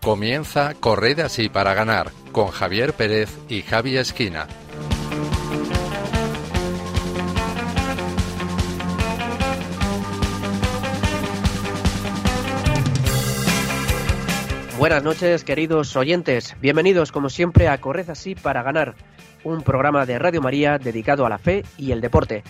Comienza Corred así para ganar con Javier Pérez y Javi Esquina. Buenas noches, queridos oyentes. Bienvenidos, como siempre, a Corred así para ganar, un programa de Radio María dedicado a la fe y el deporte.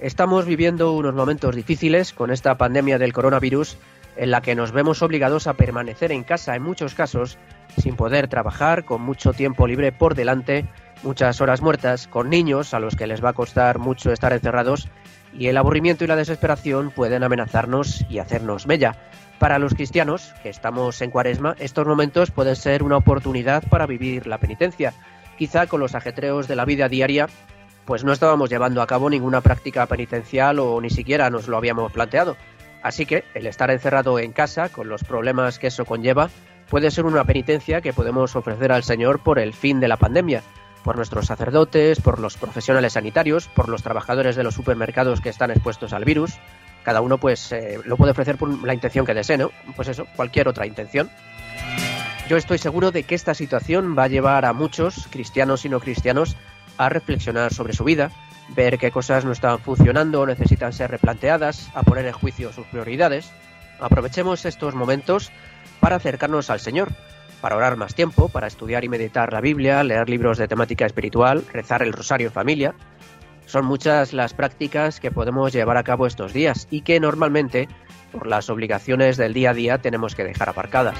Estamos viviendo unos momentos difíciles con esta pandemia del coronavirus en la que nos vemos obligados a permanecer en casa en muchos casos, sin poder trabajar, con mucho tiempo libre por delante, muchas horas muertas, con niños a los que les va a costar mucho estar encerrados, y el aburrimiento y la desesperación pueden amenazarnos y hacernos bella. Para los cristianos, que estamos en cuaresma, estos momentos pueden ser una oportunidad para vivir la penitencia. Quizá con los ajetreos de la vida diaria, pues no estábamos llevando a cabo ninguna práctica penitencial o ni siquiera nos lo habíamos planteado. Así que el estar encerrado en casa, con los problemas que eso conlleva, puede ser una penitencia que podemos ofrecer al Señor por el fin de la pandemia, por nuestros sacerdotes, por los profesionales sanitarios, por los trabajadores de los supermercados que están expuestos al virus. Cada uno pues eh, lo puede ofrecer por la intención que desee, ¿no? Pues eso, cualquier otra intención. Yo estoy seguro de que esta situación va a llevar a muchos, cristianos y no cristianos, a reflexionar sobre su vida, ver qué cosas no están funcionando o necesitan ser replanteadas, a poner en juicio sus prioridades. Aprovechemos estos momentos para acercarnos al Señor, para orar más tiempo, para estudiar y meditar la Biblia, leer libros de temática espiritual, rezar el rosario en familia. Son muchas las prácticas que podemos llevar a cabo estos días y que normalmente, por las obligaciones del día a día, tenemos que dejar aparcadas.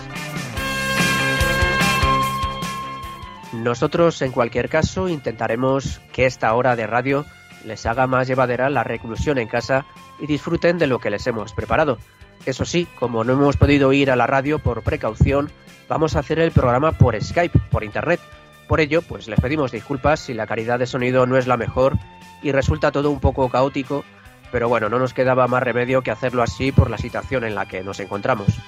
Nosotros, en cualquier caso, intentaremos que esta hora de radio les haga más llevadera la reclusión en casa y disfruten de lo que les hemos preparado. Eso sí, como no hemos podido ir a la radio por precaución, vamos a hacer el programa por Skype, por Internet. Por ello, pues les pedimos disculpas si la calidad de sonido no es la mejor y resulta todo un poco caótico, pero bueno, no nos quedaba más remedio que hacerlo así por la situación en la que nos encontramos.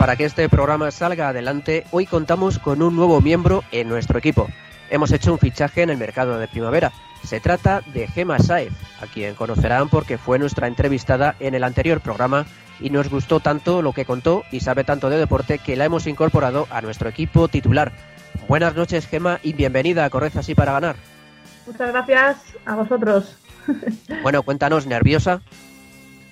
Para que este programa salga adelante, hoy contamos con un nuevo miembro en nuestro equipo hemos hecho un fichaje en el mercado de primavera. Se trata de Gema Saez, a quien conocerán porque fue nuestra entrevistada en el anterior programa y nos gustó tanto lo que contó y sabe tanto de deporte que la hemos incorporado a nuestro equipo titular. Buenas noches, Gema, y bienvenida a Correza así para ganar. Muchas gracias a vosotros. Bueno, cuéntanos, ¿nerviosa?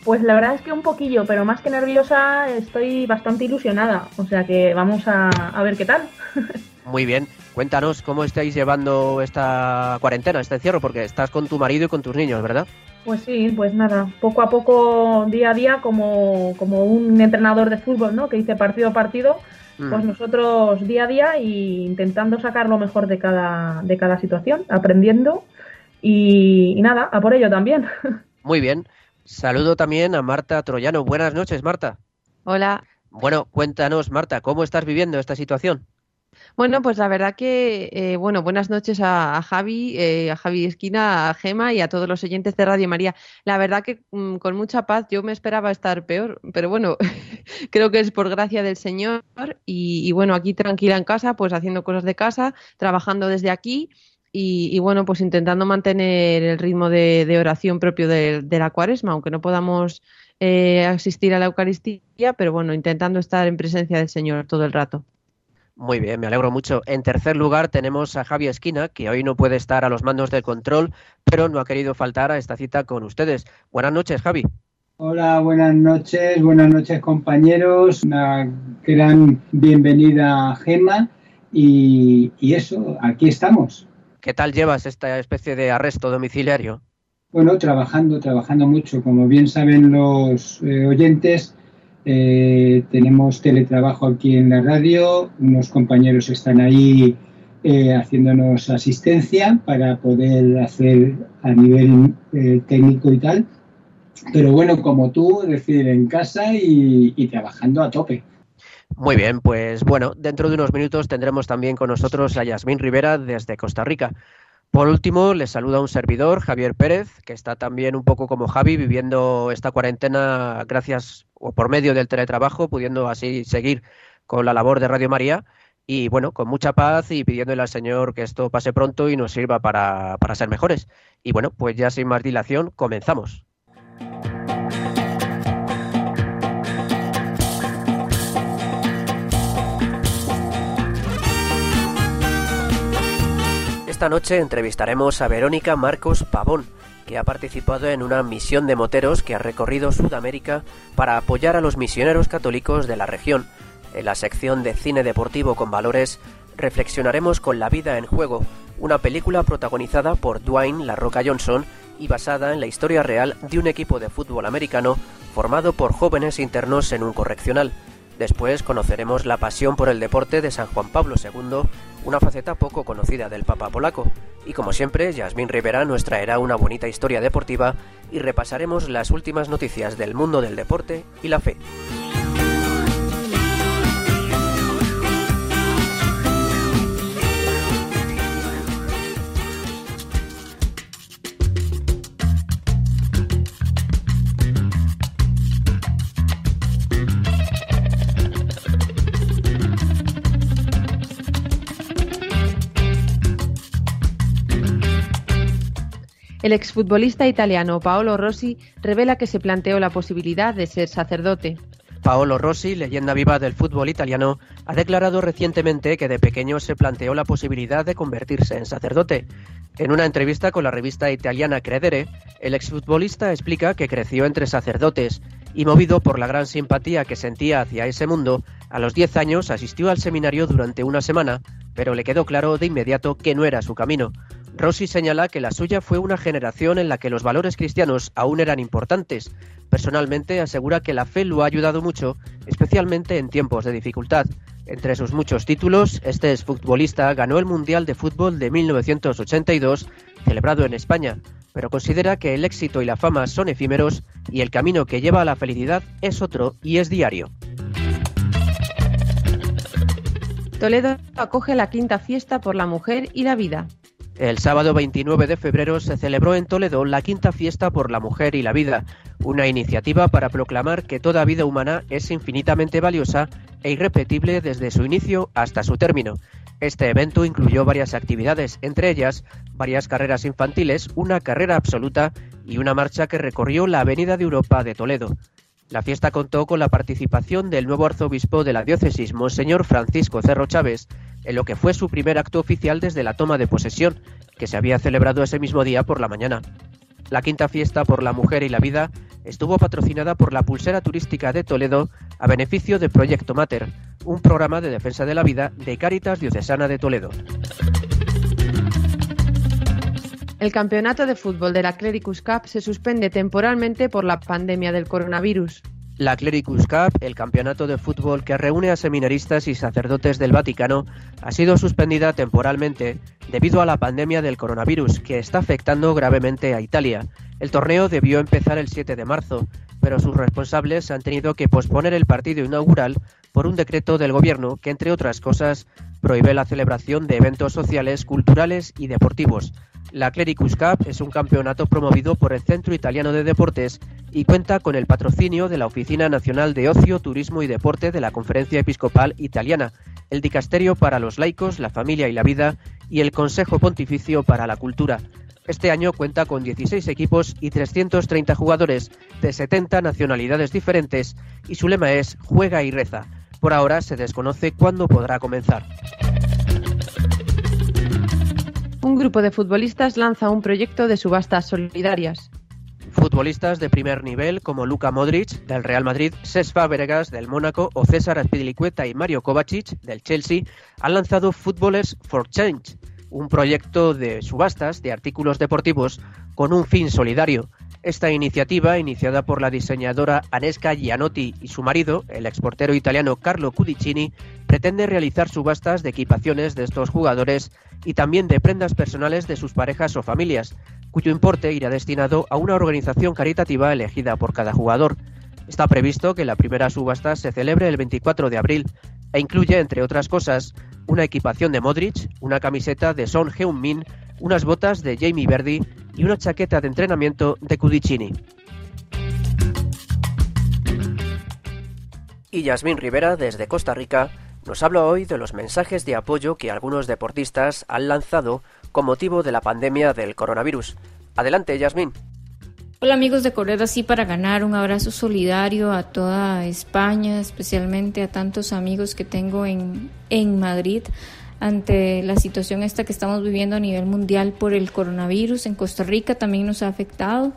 Pues la verdad es que un poquillo, pero más que nerviosa estoy bastante ilusionada. O sea que vamos a, a ver qué tal. Muy bien. Cuéntanos cómo estáis llevando esta cuarentena, este encierro, porque estás con tu marido y con tus niños, ¿verdad? Pues sí, pues nada, poco a poco, día a día, como, como un entrenador de fútbol, ¿no? Que dice partido a partido, pues mm. nosotros día a día e intentando sacar lo mejor de cada, de cada situación, aprendiendo y, y nada, a por ello también. Muy bien. Saludo también a Marta Troyano. Buenas noches, Marta. Hola. Bueno, cuéntanos, Marta, ¿cómo estás viviendo esta situación? Bueno, pues la verdad que, eh, bueno, buenas noches a, Javi, eh, a Javi Esquina, a Gema y a todos los oyentes de Radio María. La verdad que mm, con mucha paz yo me esperaba estar peor, pero bueno, creo que es por gracia del Señor y, bueno, aquí tranquila en casa, pues haciendo cosas de casa, trabajando desde aquí. Y, bueno, pues intentando mantener el ritmo de, oración propio de, la cuaresma, aunque no podamos eh, asistir a la Eucaristía, pero bueno, intentando estar en presencia del Señor todo el rato. Muy bien, me alegro mucho. En tercer lugar tenemos a Javi Esquina, que hoy no puede estar a los mandos del control, pero no ha querido faltar a esta cita con ustedes. Buenas noches, Javi. Hola, buenas noches, buenas noches compañeros, una gran bienvenida a Gema y, eso, aquí estamos. ¿Qué tal llevas esta especie de arresto domiciliario? Bueno, trabajando, trabajando mucho. Como bien saben los eh, oyentes, eh, tenemos teletrabajo aquí en la radio, unos compañeros están ahí eh, haciéndonos asistencia para poder hacer a nivel técnico y tal. Pero bueno, como tú, decir, en casa y trabajando a tope. Muy bien, pues bueno, dentro de unos minutos tendremos también con nosotros a Yasmín Rivera desde Costa Rica. Por último, les saluda un servidor, Javier Pérez, que está también un poco como Javi viviendo esta cuarentena gracias o por medio del teletrabajo, pudiendo así seguir con la labor de Radio María. y bueno, con mucha paz y pidiéndole al Señor que esto pase pronto y nos sirva para, para ser mejores. Y bueno, pues ya sin más dilación, comenzamos. Esta noche entrevistaremos a Verónica Marcos Pavón, que ha participado en una misión de moteros que ha recorrido Sudamérica para apoyar a los misioneros católicos de la región. En la sección de cine deportivo con valores reflexionaremos con La vida en juego, una película protagonizada por Dwayne La Roca Johnson y basada en la historia real de un equipo de fútbol americano formado por jóvenes internos en un correccional. Después conoceremos la pasión por el deporte de San Juan Pablo II, una faceta poco conocida del Papa polaco. Y como siempre, Yasmín Rivera nos traerá una bonita historia deportiva y repasaremos las últimas noticias del mundo del deporte y la fe. El exfutbolista italiano Paolo Rossi revela que se planteó la posibilidad de ser sacerdote. Paolo Rossi, leyenda viva del fútbol italiano, ha declarado recientemente que de pequeño se planteó la posibilidad de convertirse en sacerdote. En una entrevista con la revista italiana Credere, el exfutbolista explica que creció entre sacerdotes y movido por la gran simpatía que sentía hacia ese mundo, a los 10 años asistió al seminario durante una semana, pero le quedó claro de inmediato que no era su camino. Rossi señala que la suya fue una generación en la que los valores cristianos aún eran importantes. Personalmente asegura que la fe lo ha ayudado mucho, especialmente en tiempos de dificultad. Entre sus muchos títulos, este exfutbolista ganó el Mundial de Fútbol de 1982, celebrado en España, pero considera que el éxito y la fama son efímeros y el camino que lleva a la felicidad es otro y es diario. Toledo acoge la quinta fiesta por la mujer y la vida. El sábado 29 de febrero se celebró en Toledo la quinta fiesta por la mujer y la vida, una iniciativa para proclamar que toda vida humana es infinitamente valiosa e irrepetible desde su inicio hasta su término. Este evento incluyó varias actividades, entre ellas varias carreras infantiles, una carrera absoluta y una marcha que recorrió la Avenida de Europa de Toledo. La fiesta contó con la participación del nuevo arzobispo de la diócesis, Monseñor Francisco Cerro Chávez, en lo que fue su primer acto oficial desde la toma de posesión, que se había celebrado ese mismo día por la mañana. La quinta fiesta por la mujer y la vida estuvo patrocinada por la Pulsera Turística de Toledo a beneficio de Proyecto Mater, un programa de defensa de la vida de Cáritas Diocesana de Toledo. El campeonato de fútbol de la Clericus Cup se suspende temporalmente por la pandemia del coronavirus. La Clericus Cup, el campeonato de fútbol que reúne a seminaristas y sacerdotes del Vaticano, ha sido suspendida temporalmente debido a la pandemia del coronavirus que está afectando gravemente a Italia. El torneo debió empezar el 7 de marzo, pero sus responsables han tenido que posponer el partido inaugural por un decreto del gobierno que, entre otras cosas, prohíbe la celebración de eventos sociales, culturales y deportivos, la Clericus Cup es un campeonato promovido por el Centro Italiano de Deportes y cuenta con el patrocinio de la Oficina Nacional de Ocio, Turismo y Deporte de la Conferencia Episcopal Italiana, el Dicasterio para los Laicos, la Familia y la Vida y el Consejo Pontificio para la Cultura. Este año cuenta con 16 equipos y 330 jugadores de 70 nacionalidades diferentes y su lema es Juega y reza. Por ahora se desconoce cuándo podrá comenzar un grupo de futbolistas lanza un proyecto de subastas solidarias. Futbolistas de primer nivel como Luka Modric del Real Madrid, Cesc Fabregas del Mónaco o César Azpilicueta y Mario Kovacic del Chelsea han lanzado Footballers for Change, un proyecto de subastas de artículos deportivos con un fin solidario. Esta iniciativa, iniciada por la diseñadora Anesca Gianotti y su marido, el exportero italiano Carlo Cudicini, pretende realizar subastas de equipaciones de estos jugadores y también de prendas personales de sus parejas o familias, cuyo importe irá destinado a una organización caritativa elegida por cada jugador. Está previsto que la primera subasta se celebre el 24 de abril e incluye, entre otras cosas, una equipación de Modric, una camiseta de Son Heung-min, unas botas de Jamie Verdi y una chaqueta de entrenamiento de Cudicini. Y Yasmín Rivera, desde Costa Rica, nos habla hoy de los mensajes de apoyo que algunos deportistas han lanzado con motivo de la pandemia del coronavirus. Adelante, Yasmín. Hola amigos de Correr Así para Ganar, un abrazo solidario a toda España, especialmente a tantos amigos que tengo en, en Madrid ante la situación esta que estamos viviendo a nivel mundial por el coronavirus. En Costa Rica también nos ha afectado.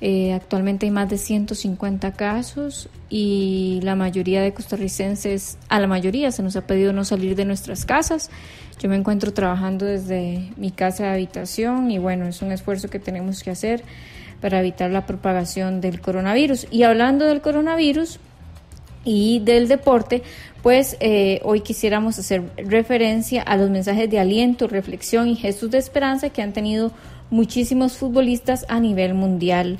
Eh, actualmente hay más de 150 casos y la mayoría de costarricenses, a la mayoría se nos ha pedido no salir de nuestras casas. Yo me encuentro trabajando desde mi casa de habitación y bueno, es un esfuerzo que tenemos que hacer para evitar la propagación del coronavirus. Y hablando del coronavirus y del deporte, pues eh, hoy quisiéramos hacer referencia a los mensajes de aliento, reflexión y gestos de esperanza que han tenido muchísimos futbolistas a nivel mundial.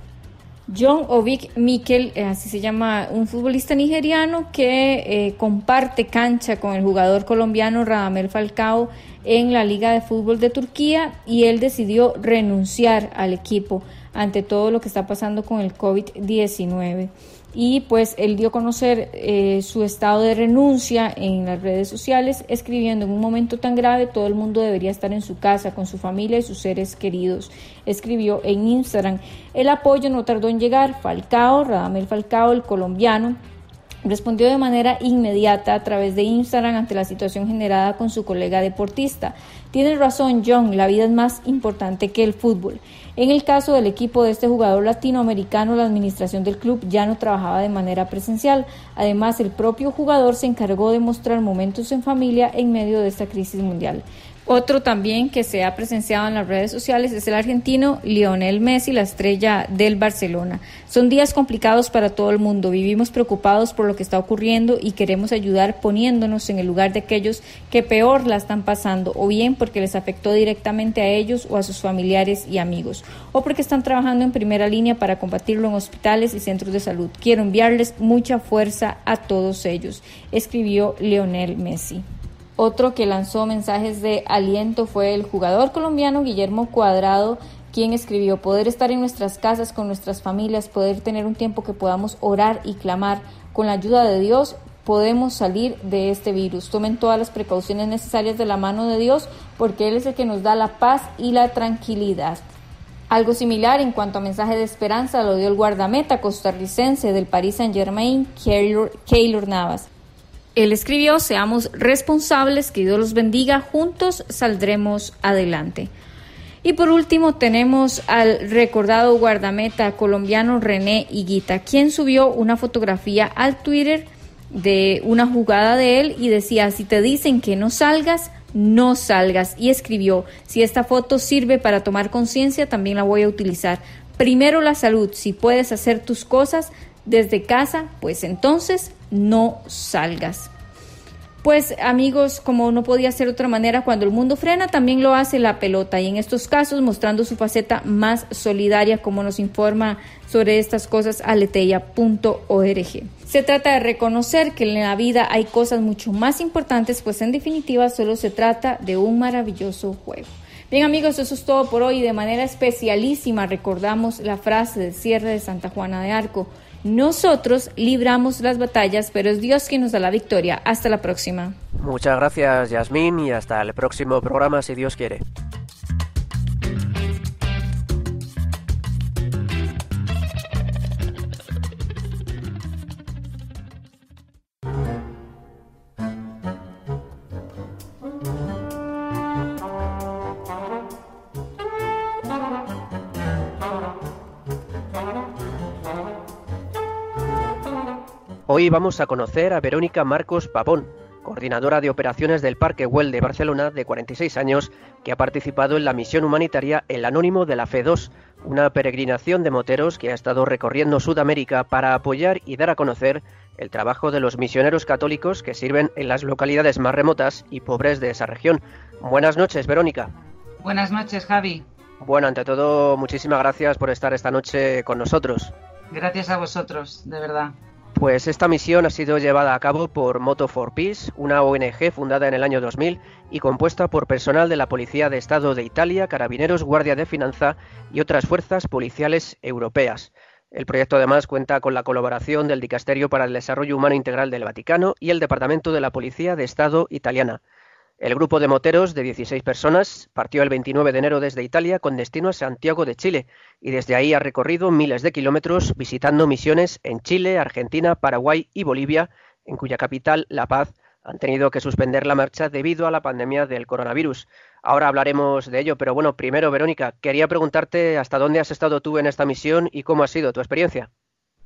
John Ovik Mikel, eh, así se llama, un futbolista nigeriano que eh, comparte cancha con el jugador colombiano Radamel Falcao en la Liga de Fútbol de Turquía y él decidió renunciar al equipo ante todo lo que está pasando con el COVID-19 y pues él dio a conocer eh, su estado de renuncia en las redes sociales, escribiendo en un momento tan grave todo el mundo debería estar en su casa con su familia y sus seres queridos. Escribió en Instagram, el apoyo no tardó en llegar, Falcao, Radamel Falcao, el colombiano, respondió de manera inmediata a través de Instagram ante la situación generada con su colega deportista. Tienes razón, John, la vida es más importante que el fútbol. En el caso del equipo de este jugador latinoamericano, la administración del club ya no trabajaba de manera presencial. Además, el propio jugador se encargó de mostrar momentos en familia en medio de esta crisis mundial. Otro también que se ha presenciado en las redes sociales es el argentino Lionel Messi, la estrella del Barcelona. Son días complicados para todo el mundo. Vivimos preocupados por lo que está ocurriendo y queremos ayudar poniéndonos en el lugar de aquellos que peor la están pasando, o bien porque les afectó directamente a ellos o a sus familiares y amigos, o porque están trabajando en primera línea para combatirlo en hospitales y centros de salud. Quiero enviarles mucha fuerza a todos ellos, escribió Lionel Messi. Otro que lanzó mensajes de aliento fue el jugador colombiano Guillermo Cuadrado, quien escribió poder estar en nuestras casas con nuestras familias, poder tener un tiempo que podamos orar y clamar. Con la ayuda de Dios podemos salir de este virus. Tomen todas las precauciones necesarias de la mano de Dios porque Él es el que nos da la paz y la tranquilidad. Algo similar en cuanto a mensaje de esperanza lo dio el guardameta costarricense del Paris Saint Germain, Keylor Navas. Él escribió, seamos responsables, que Dios los bendiga, juntos saldremos adelante. Y por último tenemos al recordado guardameta colombiano René Higuita, quien subió una fotografía al Twitter de una jugada de él y decía, si te dicen que no salgas, no salgas. Y escribió, si esta foto sirve para tomar conciencia, también la voy a utilizar. Primero la salud, si puedes hacer tus cosas desde casa, pues entonces no salgas. Pues amigos, como no podía ser de otra manera, cuando el mundo frena, también lo hace la pelota y en estos casos mostrando su faceta más solidaria, como nos informa sobre estas cosas aleteia.org. Se trata de reconocer que en la vida hay cosas mucho más importantes, pues en definitiva solo se trata de un maravilloso juego. Bien amigos, eso es todo por hoy. De manera especialísima recordamos la frase de cierre de Santa Juana de Arco. Nosotros libramos las batallas, pero es Dios quien nos da la victoria. Hasta la próxima. Muchas gracias, Yasmín, y hasta el próximo programa, si Dios quiere. Hoy vamos a conocer a Verónica Marcos Pavón, coordinadora de operaciones del Parque Güell de Barcelona, de 46 años, que ha participado en la misión humanitaria El Anónimo de la Fe 2, una peregrinación de moteros que ha estado recorriendo Sudamérica para apoyar y dar a conocer el trabajo de los misioneros católicos que sirven en las localidades más remotas y pobres de esa región. Buenas noches, Verónica. Buenas noches, Javi. Bueno, ante todo, muchísimas gracias por estar esta noche con nosotros. Gracias a vosotros, de verdad. Pues esta misión ha sido llevada a cabo por Moto for Peace, una ONG fundada en el año 2000 y compuesta por personal de la Policía de Estado de Italia, Carabineros, Guardia de Finanza y otras fuerzas policiales europeas. El proyecto además cuenta con la colaboración del Dicasterio para el Desarrollo Humano Integral del Vaticano y el Departamento de la Policía de Estado italiana. El grupo de moteros de 16 personas partió el 29 de enero desde Italia con destino a Santiago de Chile y desde ahí ha recorrido miles de kilómetros visitando misiones en Chile, Argentina, Paraguay y Bolivia, en cuya capital, La Paz, han tenido que suspender la marcha debido a la pandemia del coronavirus. Ahora hablaremos de ello, pero bueno, primero, Verónica, quería preguntarte hasta dónde has estado tú en esta misión y cómo ha sido tu experiencia.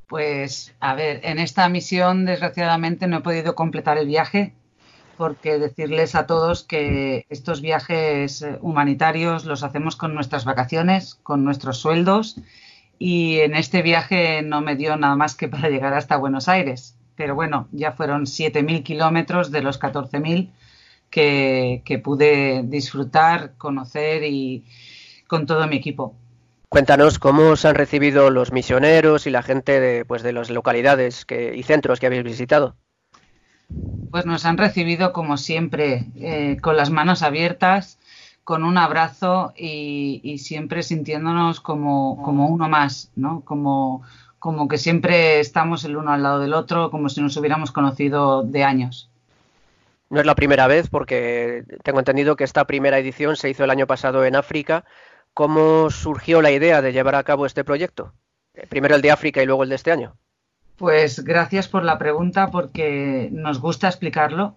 Pues, a ver, en esta misión desgraciadamente no he podido completar el viaje porque decirles a todos que estos viajes humanitarios los hacemos con nuestras vacaciones, con nuestros sueldos y en este viaje no me dio nada más que para llegar hasta Buenos Aires. Pero bueno, ya fueron 7.000 kilómetros de los 14.000 que, pude disfrutar, conocer y con todo mi equipo. Cuéntanos cómo se han recibido los misioneros y la gente de, pues, de las localidades que, y centros que habéis visitado. Pues nos han recibido como siempre, eh, con las manos abiertas, con un abrazo y, siempre sintiéndonos como, como, uno más, ¿no? Como, como que siempre estamos el uno al lado del otro, como si nos hubiéramos conocido de años. No es la primera vez porque tengo entendido que esta primera edición se hizo el año pasado en África. ¿Cómo surgió la idea de llevar a cabo este proyecto? Eh, primero el de África y luego el de este año. Pues gracias por la pregunta porque nos gusta explicarlo.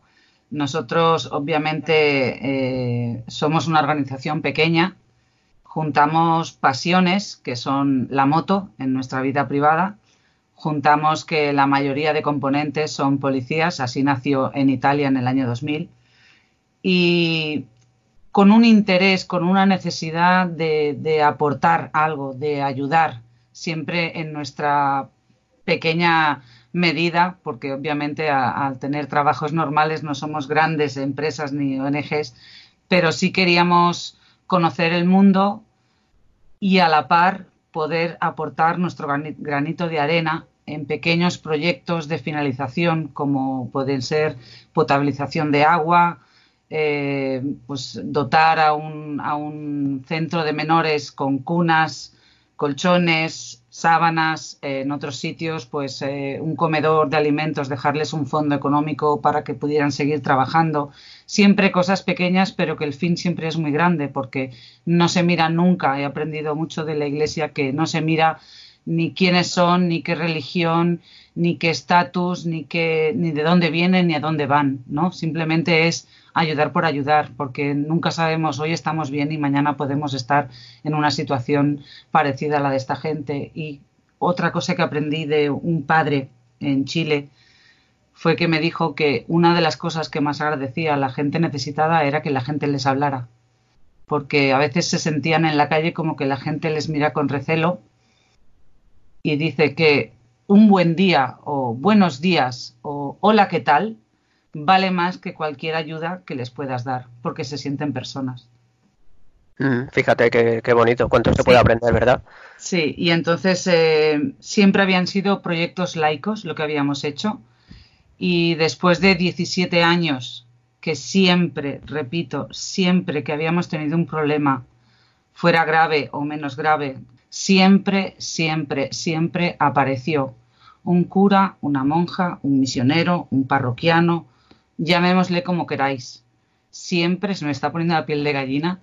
Nosotros obviamente eh, somos una organización pequeña, juntamos pasiones que son la moto en nuestra vida privada. Juntamos que la mayoría de componentes son policías, así nació en Italia en el año 2000, y con un interés, con una necesidad de, aportar algo, de ayudar, siempre en nuestra pequeña medida, porque obviamente al tener trabajos normales no somos grandes empresas ni ONGs, pero sí queríamos conocer el mundo y a la par poder aportar nuestro granito de arena en pequeños proyectos de finalización como pueden ser potabilización de agua, eh, pues dotar a un, a un, centro de menores con cunas, colchones, sábanas, eh, en otros sitios pues eh, un comedor de alimentos, dejarles un fondo económico para que pudieran seguir trabajando. Siempre cosas pequeñas, pero que el fin siempre es muy grande porque no se mira nunca. He aprendido mucho de la Iglesia que no se mira ni quiénes son, ni qué religión, ni qué estatus, ni qué, ni de dónde vienen, ni a dónde van, ¿no? Simplemente es ayudar por ayudar, porque nunca sabemos, hoy estamos bien y mañana podemos estar en una situación parecida a la de esta gente. Y otra cosa que aprendí de un padre en Chile fue que me dijo que una de las cosas que más agradecía a la gente necesitada era que la gente les hablara, porque a veces se sentían en la calle como que la gente les mira con recelo y dice que un buen día o buenos días o hola, ¿qué tal? Vale más que cualquier ayuda que les puedas dar, porque se sienten personas. Mm, fíjate qué, bonito, cuánto se puede aprender, ¿verdad? Sí, y entonces eh, siempre habían sido proyectos laicos lo que habíamos hecho. Y después de 17 años que siempre, repito, siempre que habíamos tenido un problema, fuera grave o menos grave, siempre, siempre, siempre apareció un cura, una monja, un misionero, un parroquiano, llamémosle como queráis. Siempre se me está poniendo la piel de gallina.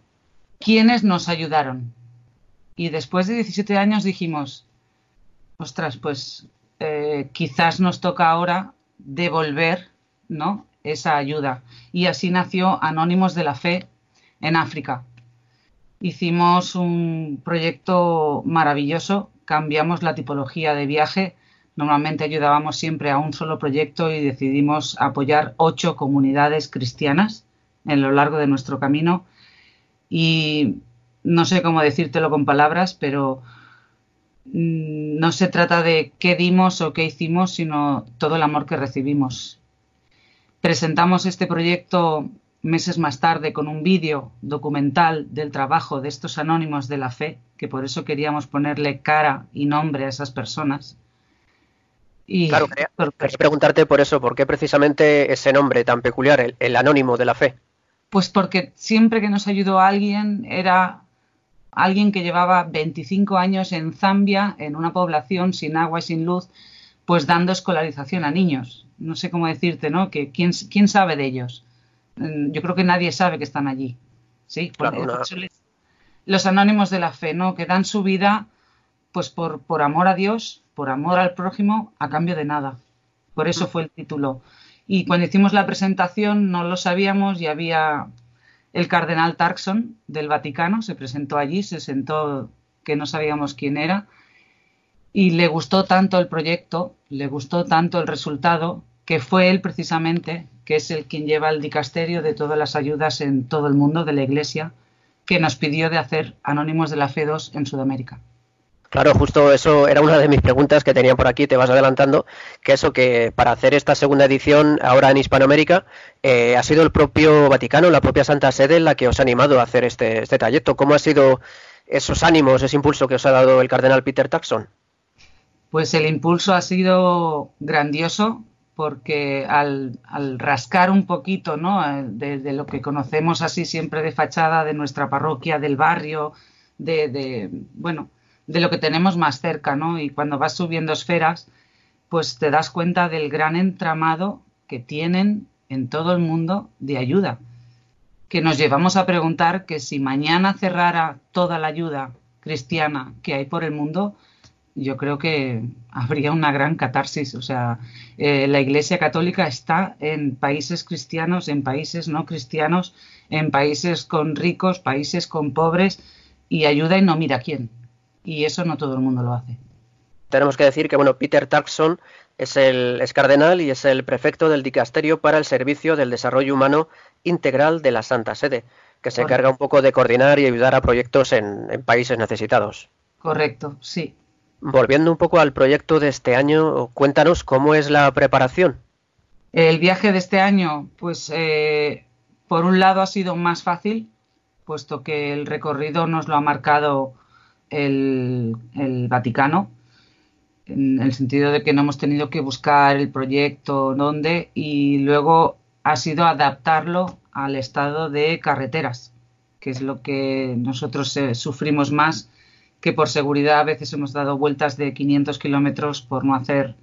¿Quiénes nos ayudaron? Y después de 17 años dijimos, ostras, pues eh, quizás nos toca ahora devolver ¿no? esa ayuda. Y así nació Anónimos de la Fe en África hicimos un proyecto maravilloso, cambiamos la tipología de viaje. Normalmente ayudábamos siempre a un solo proyecto y decidimos apoyar ocho comunidades cristianas en lo largo de nuestro camino. Y no sé cómo decírtelo con palabras, pero mm, no se trata de qué dimos o qué hicimos, sino todo el amor que recibimos. Presentamos este proyecto meses más tarde con un vídeo documental del trabajo de estos anónimos de la fe, que por eso queríamos ponerle cara y nombre a esas personas. Y claro, quería, preguntarte por eso, ¿por qué precisamente ese nombre tan peculiar, el, el, anónimo de la fe? Pues porque siempre que nos ayudó alguien era alguien que llevaba 25 años en Zambia, en una población sin agua y sin luz, pues dando escolarización a niños. No sé cómo decirte, ¿no? Que quién, quién sabe de ellos. Mm, yo creo que nadie sabe que están allí. Sí, los anónimos de la fe, ¿no? Que dan su vida, pues por, por amor a Dios, por amor al prójimo, a cambio de nada. Por eso mm. fue el título. Y cuando hicimos la presentación no lo sabíamos y había el cardenal Tarkson del Vaticano, se presentó allí, se sentó que no sabíamos quién era y le gustó tanto el proyecto, le gustó tanto el resultado, que fue él precisamente, que es el quien lleva el dicasterio de todas las ayudas en todo el mundo de la Iglesia, que nos pidió de hacer Anónimos de la Fe 2 en Sudamérica. Claro, justo eso era una de mis preguntas que tenía por aquí, te vas adelantando, que eso que para hacer esta segunda edición ahora en Hispanoamérica eh, ha sido el propio Vaticano, la propia Santa Sede la que os ha animado a hacer este, este trayecto. ¿Cómo ha sido esos ánimos, ese impulso que os ha dado el cardenal Peter Taxon? Pues el impulso ha sido grandioso porque al, rascar un poquito ¿no? de, de, lo que conocemos así siempre de fachada de nuestra parroquia, del barrio, de bueno, de lo que tenemos más cerca, ¿no? Y cuando vas subiendo esferas, pues te das cuenta del gran entramado que tienen en todo el mundo de ayuda, que nos llevamos a preguntar que si mañana cerrara toda la ayuda cristiana que hay por el mundo, yo creo que habría una gran catarsis. O sea, eh, la Iglesia Católica está en países cristianos, en países no cristianos, en países con ricos, países con pobres, y ayuda y no mira quién y eso no todo el mundo lo hace. Tenemos que decir que bueno, Peter Tarkson es el es cardenal y es el prefecto del dicasterio para el servicio del desarrollo humano integral de la Santa Sede, que se encarga un poco de coordinar y ayudar a proyectos en, en países necesitados. Correcto, sí. Volviendo un poco al proyecto de este año, cuéntanos cómo es la preparación. El viaje de este año, pues eh, por un lado ha sido más fácil, puesto que el recorrido nos lo ha marcado el, Vaticano, en el sentido de que no hemos tenido que buscar el proyecto dónde y luego ha sido adaptarlo al estado de carreteras, que es lo que nosotros eh, sufrimos más, que por seguridad a veces hemos dado vueltas de 500 kilómetros por no hacer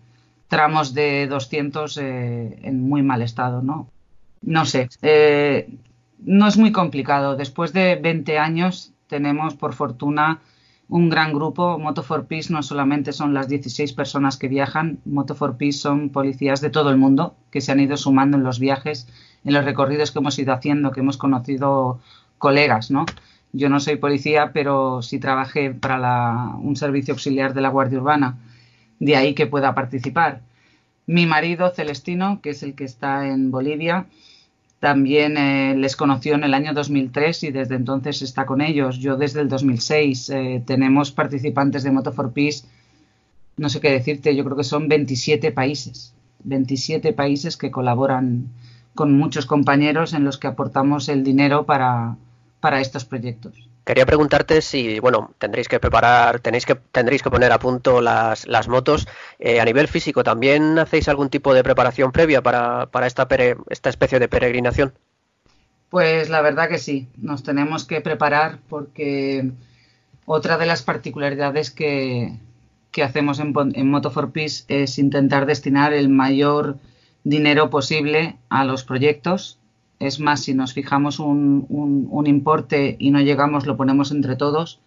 tramos de 200 eh, en muy mal estado, ¿no? No sé, eh, no es muy complicado. Después de 20 años tenemos, por fortuna, un gran grupo. Moto for Peace no solamente son las 16 personas que viajan, Moto for Peace son policías de todo el mundo que se han ido sumando en los viajes, en los recorridos que hemos ido haciendo, que hemos conocido colegas, ¿no? Yo no soy policía, pero sí trabajé para un servicio auxiliar de la Guardia Urbana, de ahí que pueda participar. Mi marido, Celestino, que es el que está en Bolivia, también eh, les conoció en el año 2003 y desde entonces está con ellos. Yo desde el 2006 eh, tenemos participantes de Moto for Peace, no sé qué decirte, yo creo que son 27 países, 27 países que colaboran con muchos compañeros en los que aportamos el dinero para, para estos proyectos. Quería preguntarte si, bueno, tendréis que preparar, tenéis que, tendréis que poner a punto las, motos. Eh, a nivel físico, ¿también hacéis algún tipo de preparación previa para, para esta, esta especie de peregrinación? Pues la verdad que sí, nos tenemos que preparar porque otra de las particularidades que, que hacemos en, en Moto for Peace es intentar destinar el mayor dinero posible a los proyectos es más, si nos fijamos un, un, importe y no llegamos, lo ponemos entre todos.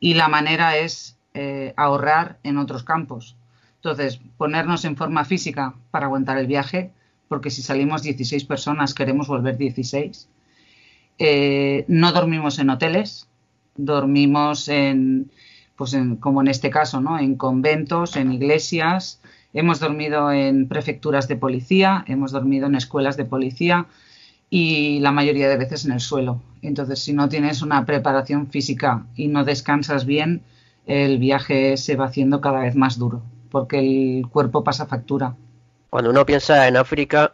Y la manera es eh, ahorrar en otros campos. Entonces, ponernos en forma física para aguantar el viaje, porque si salimos 16 personas queremos volver 16. Eh, no dormimos en hoteles, dormimos en, pues en, como en este caso, ¿no? en conventos, en iglesias, hemos dormido en prefecturas de policía, hemos dormido en escuelas de policía, y la mayoría de veces en el suelo. Entonces, si no tienes una preparación física y no descansas bien, el viaje se va haciendo cada vez más duro, porque el cuerpo pasa factura. Cuando uno piensa en África,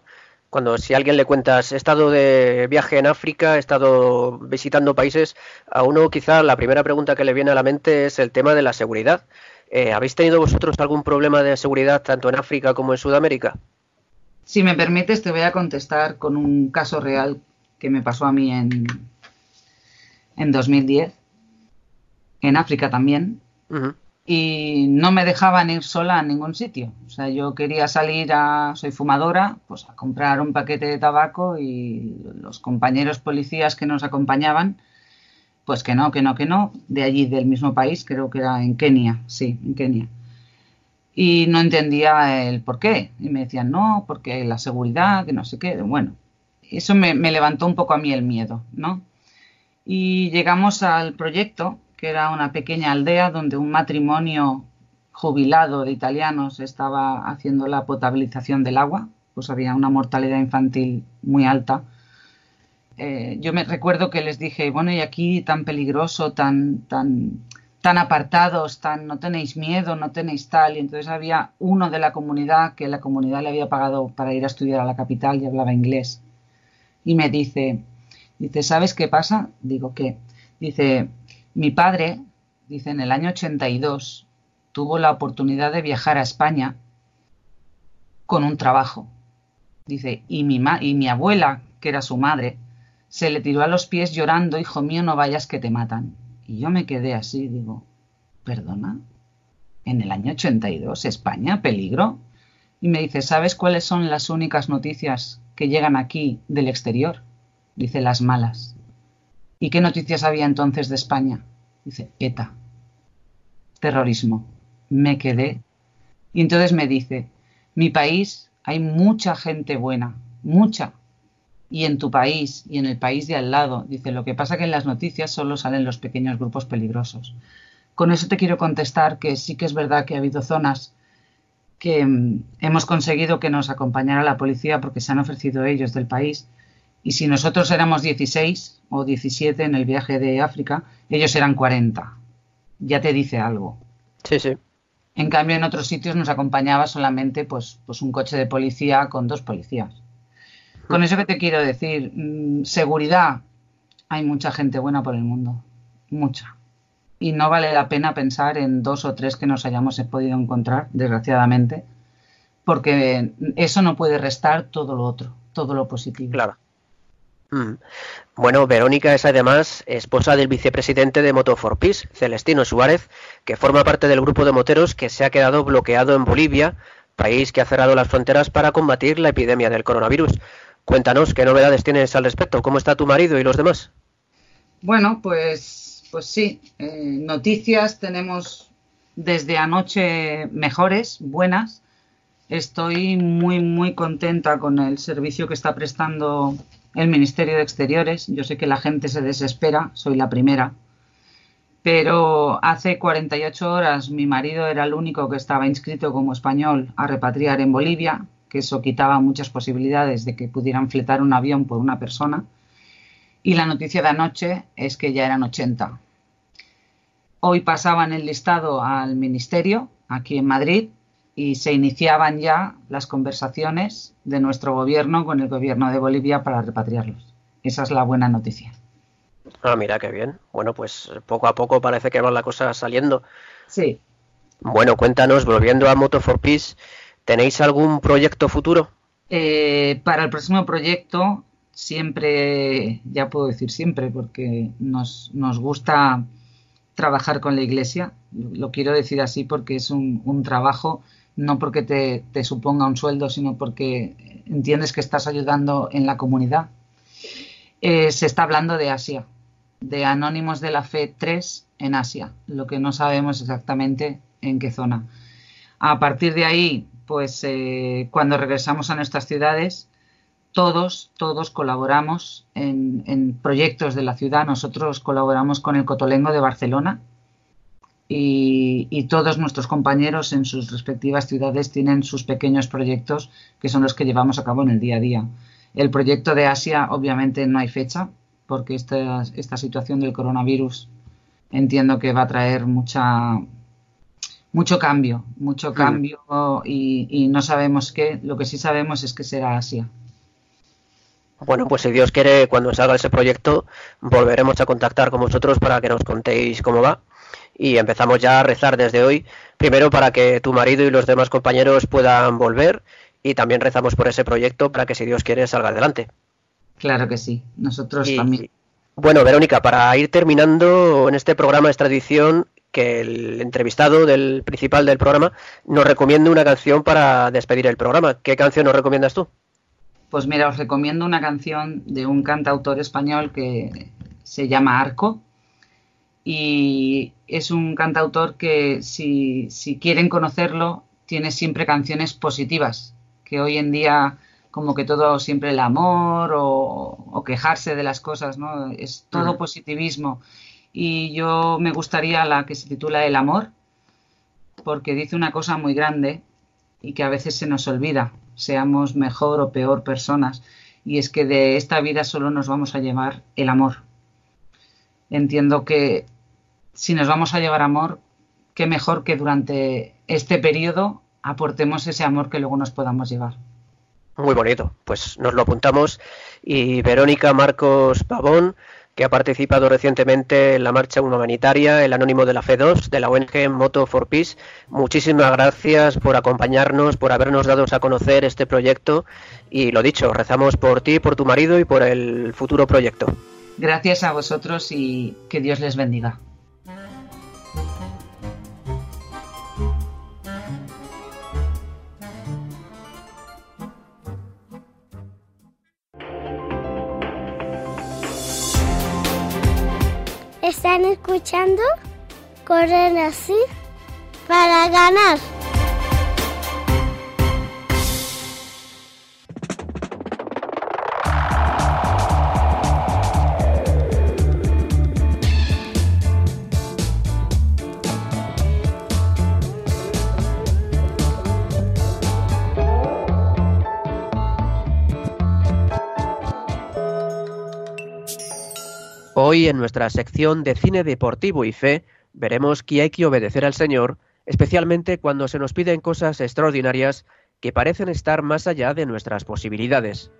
cuando si a alguien le cuentas he estado de viaje en África, he estado visitando países, a uno quizá la primera pregunta que le viene a la mente es el tema de la seguridad. Eh, ¿Habéis tenido vosotros algún problema de seguridad tanto en África como en Sudamérica? Si me permites, te voy a contestar con un caso real que me pasó a mí en, en 2010. en África también, y no me dejaban ir sola a ningún sitio. O sea, yo quería salir a, soy fumadora, pues a comprar un paquete de tabaco y los compañeros policías que nos acompañaban, pues que no, que no, que no, de allí, del mismo país, creo que era en Kenia, sí, en Kenia. Y no entendía el por qué. Y me decían, no, porque la seguridad, que no sé qué. Bueno, eso me, levantó un poco a mí el miedo, ¿no? Y llegamos al proyecto que era una pequeña aldea donde un matrimonio jubilado de italianos estaba haciendo la potabilización del agua, pues había una mortalidad infantil muy alta. Eh, yo me recuerdo que les dije, bueno, y aquí tan peligroso, tan, tan, tan apartados, tan, no tenéis miedo, no tenéis tal. Y entonces había uno de la comunidad que la comunidad le había pagado para ir a estudiar a la capital y hablaba inglés. Y me dice, dice, ¿sabes qué pasa? Digo, ¿qué? Dice, mi padre, dice, en el año 82 tuvo la oportunidad de viajar a España con un trabajo. Dice, y mi, y mi abuela, que era su madre, se le tiró a los pies llorando, hijo mío, no vayas que te matan. Y yo me quedé así, digo, perdona, en el año 82, España, peligro. Y me dice, ¿sabes cuáles son las únicas noticias que llegan aquí del exterior? Dice, las malas. ¿Y qué noticias había entonces de España? Dice, ETA, terrorismo. Me quedé. Y entonces me dice, mi país hay mucha gente buena, mucha. Y en tu país y en el país de al lado, dice, lo que pasa que en las noticias solo salen los pequeños grupos peligrosos. Con eso te quiero contestar que sí que es verdad que ha habido zonas que mm, hemos conseguido que nos acompañara la policía porque se han ofrecido ellos del país y si nosotros éramos 16 o 17 en el viaje de África, ellos eran 40. Ya te dice algo. Sí, sí. En cambio, en otros sitios nos acompañaba solamente pues, pues un coche de policía con dos policías. Con eso que te quiero decir, mm, seguridad, hay mucha gente buena por el mundo, mucha. Y no vale la pena pensar en dos o tres que nos hayamos podido encontrar, desgraciadamente, porque eso no puede restar todo lo otro, todo lo positivo. Claro. Mm. Bueno, Verónica es además esposa del vicepresidente de Moto for Peace, Celestino Suárez, que forma parte del grupo de moteros que se ha quedado bloqueado en Bolivia, país que ha cerrado las fronteras para combatir la epidemia del coronavirus. Cuéntanos qué novedades tienes al respecto, cómo está tu marido y los demás. Bueno, pues, pues sí, eh, noticias tenemos desde anoche mejores, buenas. Estoy muy, muy contenta con el servicio que está prestando el Ministerio de Exteriores. Yo sé que la gente se desespera, soy la primera. Pero hace 48 horas mi marido era el único que estaba inscrito como español a repatriar en Bolivia, que eso quitaba muchas posibilidades de que pudieran fletar un avión por una persona. Y la noticia de anoche es que ya eran 80. Hoy pasaban el listado al Ministerio, aquí en Madrid, y se iniciaban ya las conversaciones de nuestro gobierno con el gobierno de Bolivia para repatriarlos. Esa es la buena noticia. Ah, mira qué bien. Bueno, pues poco a poco parece que va la cosa saliendo. Sí. Bueno, cuéntanos, volviendo a Moto for Peace, ¿tenéis algún proyecto futuro? Eh, para el próximo proyecto, siempre, ya puedo decir siempre, porque nos, gusta trabajar con la iglesia. Lo quiero decir así porque es un, un trabajo no porque te, suponga un sueldo, sino porque entiendes que estás ayudando en la comunidad. Eh, se está hablando de Asia, de Anónimos de la Fe 3 en Asia, lo que no sabemos exactamente en qué zona. A partir de ahí, pues eh, cuando regresamos a nuestras ciudades, todos, todos colaboramos en, proyectos de la ciudad. Nosotros colaboramos con el Cotolengo de Barcelona, y, todos nuestros compañeros en sus respectivas ciudades tienen sus pequeños proyectos que son los que llevamos a cabo en el día a día. El proyecto de Asia obviamente no hay fecha porque esta, esta situación del coronavirus entiendo que va a traer mucha mucho cambio, mucho cambio y, y no sabemos qué. Lo que sí sabemos es que será Asia. Bueno, pues si Dios quiere, cuando salga ese proyecto, volveremos a contactar con vosotros para que nos contéis cómo va y empezamos ya a rezar desde hoy, primero para que tu marido y los demás compañeros puedan volver y también rezamos por ese proyecto para que si Dios quiere salga adelante. Claro que sí, nosotros también. Bueno, Verónica, para ir terminando en este programa es tradición que el entrevistado del principal del programa nos recomiende una canción para despedir el programa. ¿Qué canción nos recomiendas tú? Pues mira, os recomiendo una canción de un cantautor español que se llama Arco y es un cantautor que si, si quieren conocerlo tiene siempre canciones positivas, que hoy en día como que todo siempre el amor o, quejarse de las cosas, ¿no? Es todo positivismo. Y yo me gustaría la que se titula El amor, porque dice una cosa muy grande y que a veces se nos olvida, seamos mejor o peor personas, y es que de esta vida solo nos vamos a llevar el amor. Entiendo que si nos vamos a llevar amor, qué mejor que durante este periodo aportemos ese amor que luego nos podamos llevar. Muy bonito, pues nos lo apuntamos. Y Verónica Marcos Pavón, que ha participado recientemente en la marcha humanitaria, el anónimo de la FE2, de la ONG Moto for Peace. Muchísimas gracias por acompañarnos, por habernos dado a conocer este proyecto. Y lo dicho, rezamos por ti, por tu marido y por el futuro proyecto. Gracias a vosotros y que Dios les bendiga. Están escuchando Corren así para ganar. Hoy en nuestra sección de cine deportivo y fe veremos que hay que obedecer al Señor, especialmente cuando se nos piden cosas extraordinarias que parecen estar más allá de nuestras posibilidades.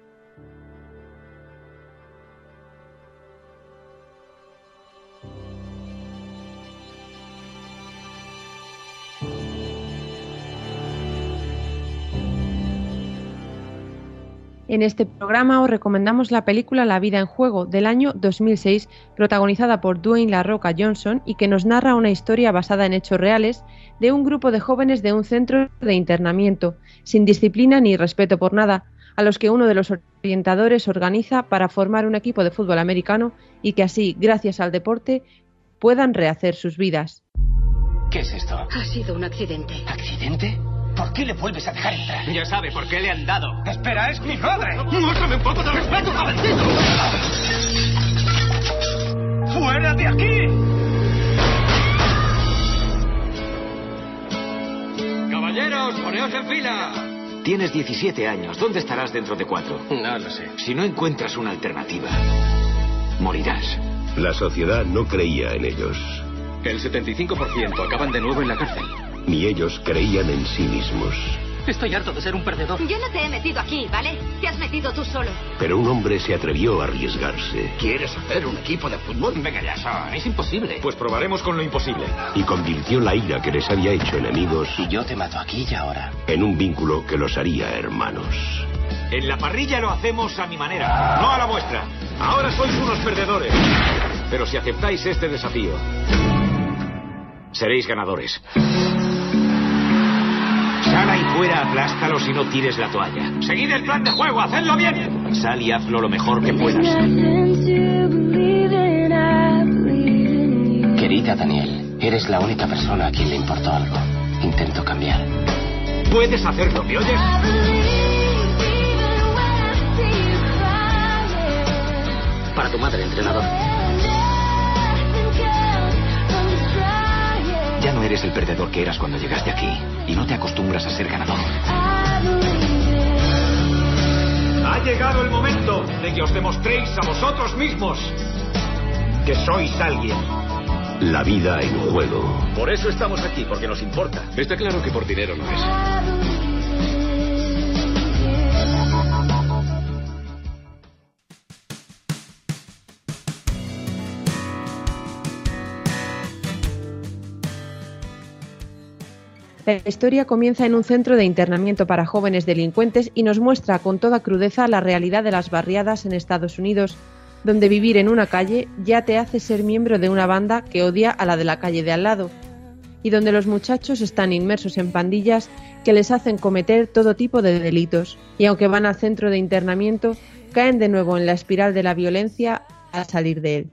En este programa os recomendamos la película La vida en juego del año 2006, protagonizada por Dwayne La Roca Johnson y que nos narra una historia basada en hechos reales de un grupo de jóvenes de un centro de internamiento, sin disciplina ni respeto por nada, a los que uno de los orientadores organiza para formar un equipo de fútbol americano y que así, gracias al deporte, puedan rehacer sus vidas. ¿Qué es esto? Ha sido un accidente. ¿Accidente? ¿Por qué le vuelves a dejar entrar? Ya sabe por qué le han dado. Espera, es mi padre. Muéstrame un poco de respeto, jovencito. ¡Fuera de aquí! Caballeros, poneos en fila. Tienes 17 años. ¿Dónde estarás dentro de cuatro? No lo sé. Si no encuentras una alternativa, morirás. La sociedad no creía en ellos. El 75% acaban de nuevo en la cárcel ni ellos creían en sí mismos. Estoy harto de ser un perdedor. Yo no te he metido aquí, ¿vale? Te has metido tú solo. Pero un hombre se atrevió a arriesgarse. ¿Quieres hacer un equipo de fútbol? Venga ya, Son. Es imposible. Pues probaremos con lo imposible. Y convirtió la ira que les había hecho enemigos. Y yo te mato aquí y ahora. En un vínculo que los haría hermanos. En la parrilla lo hacemos a mi manera, no a la vuestra. Ahora sois unos perdedores. Pero si aceptáis este desafío, seréis ganadores. Sal ahí fuera, aplástalos y no tires la toalla. Seguid el plan de juego, hacedlo bien. Sal y hazlo lo mejor que puedas. Querida Daniel, eres la única persona a quien le importó algo. Intento cambiar. Puedes hacerlo, ¿me oyes? Para tu madre, entrenador. Ya no eres el perdedor que eras cuando llegaste aquí y no te acostumbras a ser ganador. Ha llegado el momento de que os demostréis a vosotros mismos que sois alguien. La vida en juego. Por eso estamos aquí, porque nos importa. Está claro que por dinero no es. La historia comienza en un centro de internamiento para jóvenes delincuentes y nos muestra con toda crudeza la realidad de las barriadas en Estados Unidos, donde vivir en una calle ya te hace ser miembro de una banda que odia a la de la calle de al lado, y donde los muchachos están inmersos en pandillas que les hacen cometer todo tipo de delitos, y aunque van al centro de internamiento, caen de nuevo en la espiral de la violencia al salir de él.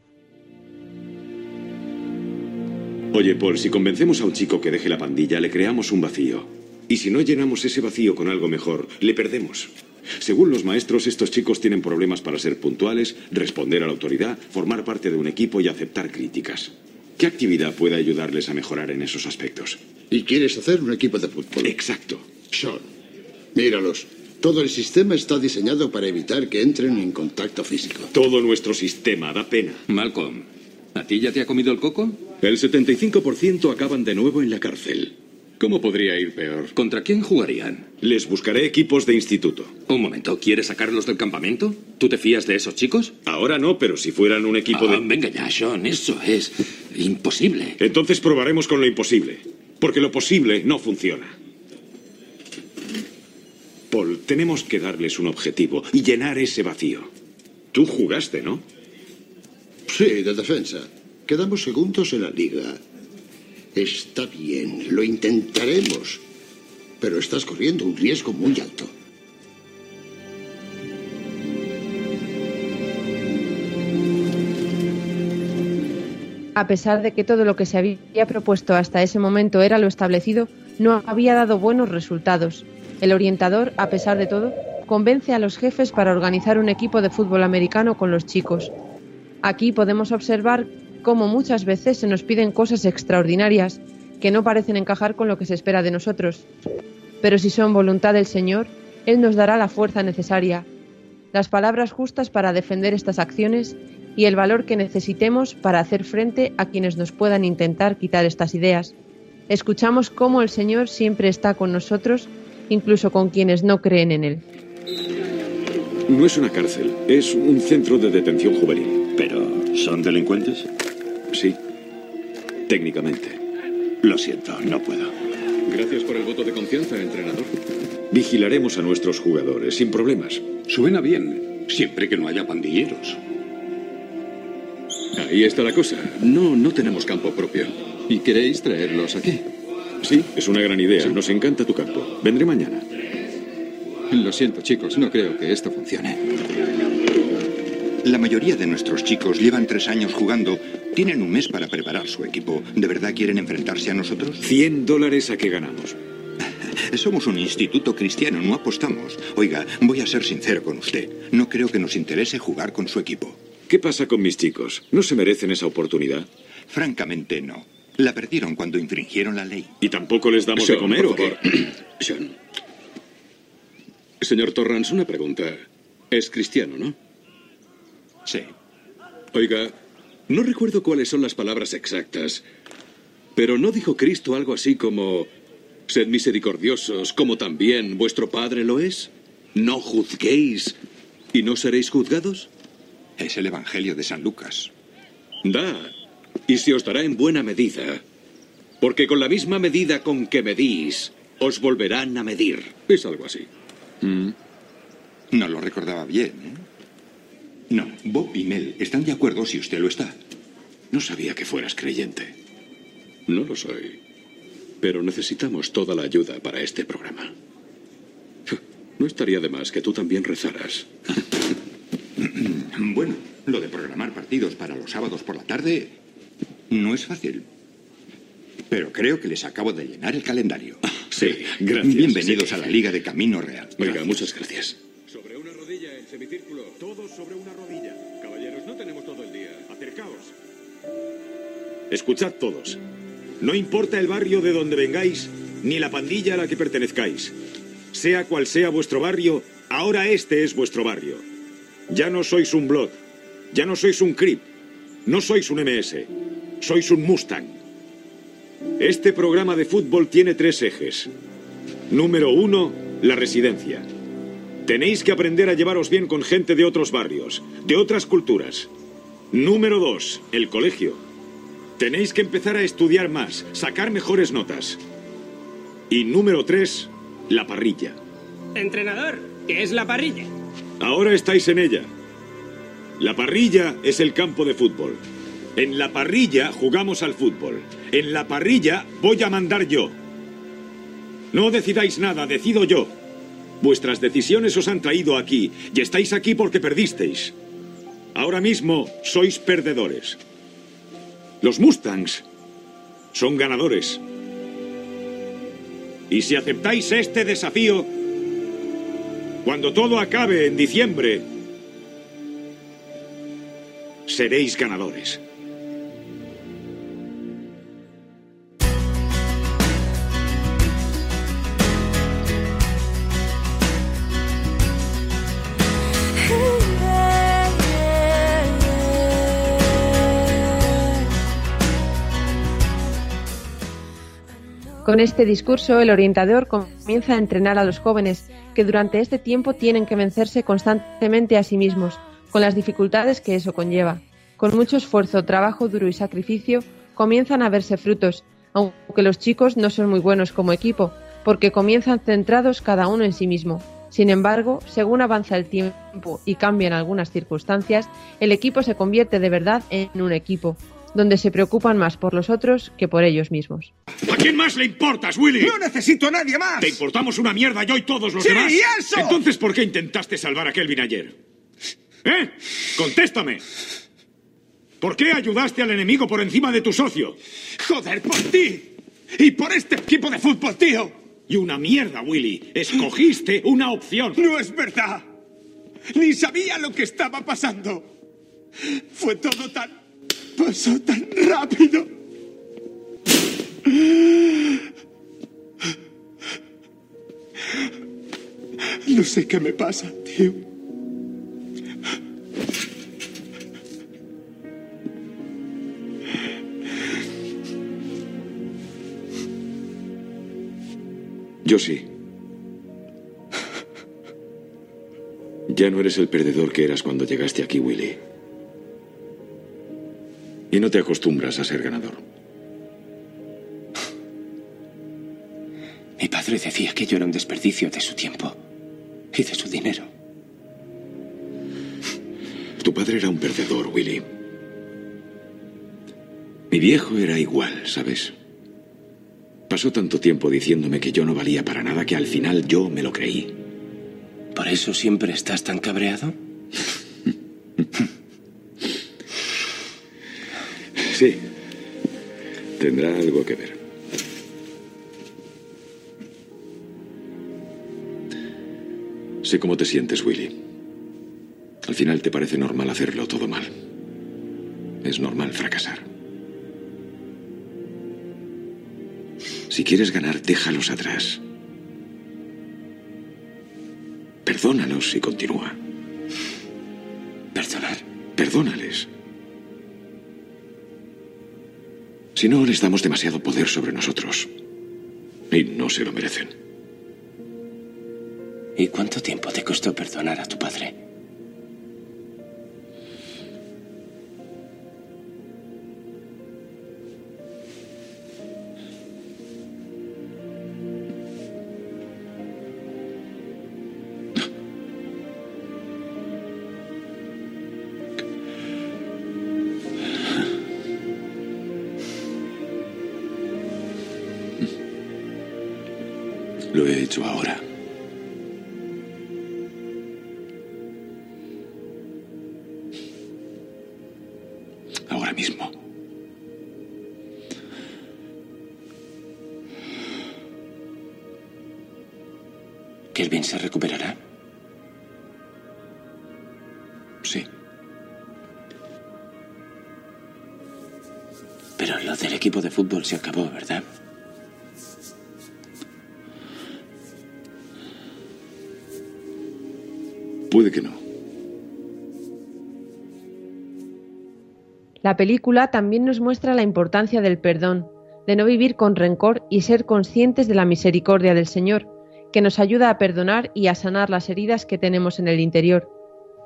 Oye, Paul, si convencemos a un chico que deje la pandilla, le creamos un vacío. Y si no llenamos ese vacío con algo mejor, le perdemos. Según los maestros, estos chicos tienen problemas para ser puntuales, responder a la autoridad, formar parte de un equipo y aceptar críticas. ¿Qué actividad puede ayudarles a mejorar en esos aspectos? ¿Y quieres hacer un equipo de fútbol? Exacto. Sean, míralos. Todo el sistema está diseñado para evitar que entren en contacto físico. Todo nuestro sistema da pena. Malcolm, ¿a ti ya te ha comido el coco? El 75% acaban de nuevo en la cárcel. ¿Cómo podría ir peor? ¿Contra quién jugarían? Les buscaré equipos de instituto. Un momento, ¿quieres sacarlos del campamento? ¿Tú te fías de esos chicos? Ahora no, pero si fueran un equipo Ah, de... Venga ya, Sean, eso es imposible. Entonces probaremos con lo imposible. Porque lo posible no funciona. Paul, tenemos que darles un objetivo y llenar ese vacío. Tú jugaste, ¿no? Sí, de defensa. Quedamos segundos en la liga. Está bien, lo intentaremos. Pero estás corriendo un riesgo muy alto. A pesar de que todo lo que se había propuesto hasta ese momento era lo establecido, no había dado buenos resultados. El orientador, a pesar de todo, convence a los jefes para organizar un equipo de fútbol americano con los chicos. Aquí podemos observar cómo muchas veces se nos piden cosas extraordinarias que no parecen encajar con lo que se espera de nosotros. Pero si son voluntad del Señor, Él nos dará la fuerza necesaria, las palabras justas para defender estas acciones y el valor que necesitemos para hacer frente a quienes nos puedan intentar quitar estas ideas. Escuchamos cómo el Señor siempre está con nosotros, incluso con quienes no creen en Él. No es una cárcel, es un centro de detención juvenil. ¿Pero son delincuentes? Sí, técnicamente. Lo siento, no puedo. Gracias por el voto de confianza, entrenador. Vigilaremos a nuestros jugadores sin problemas. Suena bien, siempre que no haya pandilleros. Ahí está la cosa. No, no tenemos campo propio. ¿Y queréis traerlos aquí? Sí, es una gran idea. Nos encanta tu campo. Vendré mañana. Lo siento, chicos, no creo que esto funcione. La mayoría de nuestros chicos llevan tres años jugando. Tienen un mes para preparar su equipo. ¿De verdad quieren enfrentarse a nosotros? 100 dólares a qué ganamos. Somos un instituto cristiano, no apostamos. Oiga, voy a ser sincero con usted. No creo que nos interese jugar con su equipo. ¿Qué pasa con mis chicos? ¿No se merecen esa oportunidad? Francamente, no. La perdieron cuando infringieron la ley. ¿Y tampoco les damos de Sean, comer por o qué? favor. Sean. Señor Torrance, una pregunta. Es cristiano, ¿no? Sí. Oiga, no recuerdo cuáles son las palabras exactas, pero ¿no dijo Cristo algo así como, sed misericordiosos como también vuestro Padre lo es? No juzguéis y no seréis juzgados. Es el Evangelio de San Lucas. Da, y se os dará en buena medida, porque con la misma medida con que medís, os volverán a medir. Es algo así. No lo recordaba bien, ¿eh? No, Bob y Mel están de acuerdo si usted lo está. No sabía que fueras creyente. No lo soy. Pero necesitamos toda la ayuda para este programa. No estaría de más que tú también rezaras. Bueno, lo de programar partidos para los sábados por la tarde no es fácil. Pero creo que les acabo de llenar el calendario. Sí, gracias. Bienvenidos Sí. a la Liga de Camino Real. Oiga, muchas gracias. Todos sobre una rodilla. Caballeros, no tenemos todo el día. Acercaos. Escuchad todos. No importa el barrio de donde vengáis, ni la pandilla a la que pertenezcáis. Sea cual sea vuestro barrio, ahora este es vuestro barrio. Ya no sois un Blood, ya no sois un Crip, no sois un MS, sois un Mustang. Este programa de fútbol tiene tres ejes. Número uno, la residencia. Tenéis que aprender a llevaros bien con gente de otros barrios, de otras culturas. Número dos, el colegio. Tenéis que empezar a estudiar más, sacar mejores notas. Y número tres, la parrilla. Entrenador, ¿qué es la parrilla? Ahora estáis en ella. La parrilla es el campo de fútbol. En la parrilla jugamos al fútbol. En la parrilla voy a mandar yo. No decidáis nada, decido yo. Vuestras decisiones os han traído aquí y estáis aquí porque perdisteis. Ahora mismo sois perdedores. Los Mustangs son ganadores. Y si aceptáis este desafío, cuando todo acabe en diciembre, seréis ganadores. Con este discurso, el orientador comienza a entrenar a los jóvenes que durante este tiempo tienen que vencerse constantemente a sí mismos, con las dificultades que eso conlleva. Con mucho esfuerzo, trabajo duro y sacrificio, comienzan a verse frutos, aunque los chicos no son muy buenos como equipo, porque comienzan centrados cada uno en sí mismo. Sin embargo, según avanza el tiempo y cambian algunas circunstancias, el equipo se convierte de verdad en un equipo, donde se preocupan más por los otros que por ellos mismos. ¿A quién más le importas, Willy? No necesito a nadie más. ¿Te importamos una mierda yo y todos los Sí, demás? y eso. Entonces, ¿por qué intentaste salvar a Kelvin ayer? ¿Eh? Contéstame. ¿Por qué ayudaste al enemigo por encima de tu socio? Joder, por ti. Y por este equipo de fútbol, tío. Y una mierda, Willy. Escogiste una opción. No es verdad. Ni sabía lo que estaba pasando. Fue todo tan... Pasó tan rápido. No sé qué me pasa, tío. Yo sí. Ya no eres el perdedor que eras cuando llegaste aquí, Willy. Y no te acostumbras a ser ganador. Mi padre decía que yo era un desperdicio de su tiempo y de su dinero. Tu padre era un perdedor, Willy. Mi viejo era igual, ¿sabes? Pasó tanto tiempo diciéndome que yo no valía para nada que al final yo me lo creí. ¿Por eso siempre estás tan cabreado? Sí. Tendrá algo que ver. Sé cómo te sientes, Willy. Al final te parece normal hacerlo todo mal. Es normal fracasar. Si quieres ganar, déjalos atrás. Perdónalos y continúa. ¿Perdonar? Perdónales. Si no, les damos demasiado poder sobre nosotros. Y no se lo merecen. ¿Y cuánto tiempo te costó perdonar a tu padre? La película también nos muestra la importancia del perdón, de no vivir con rencor y ser conscientes de la misericordia del Señor, que nos ayuda a perdonar y a sanar las heridas que tenemos en el interior.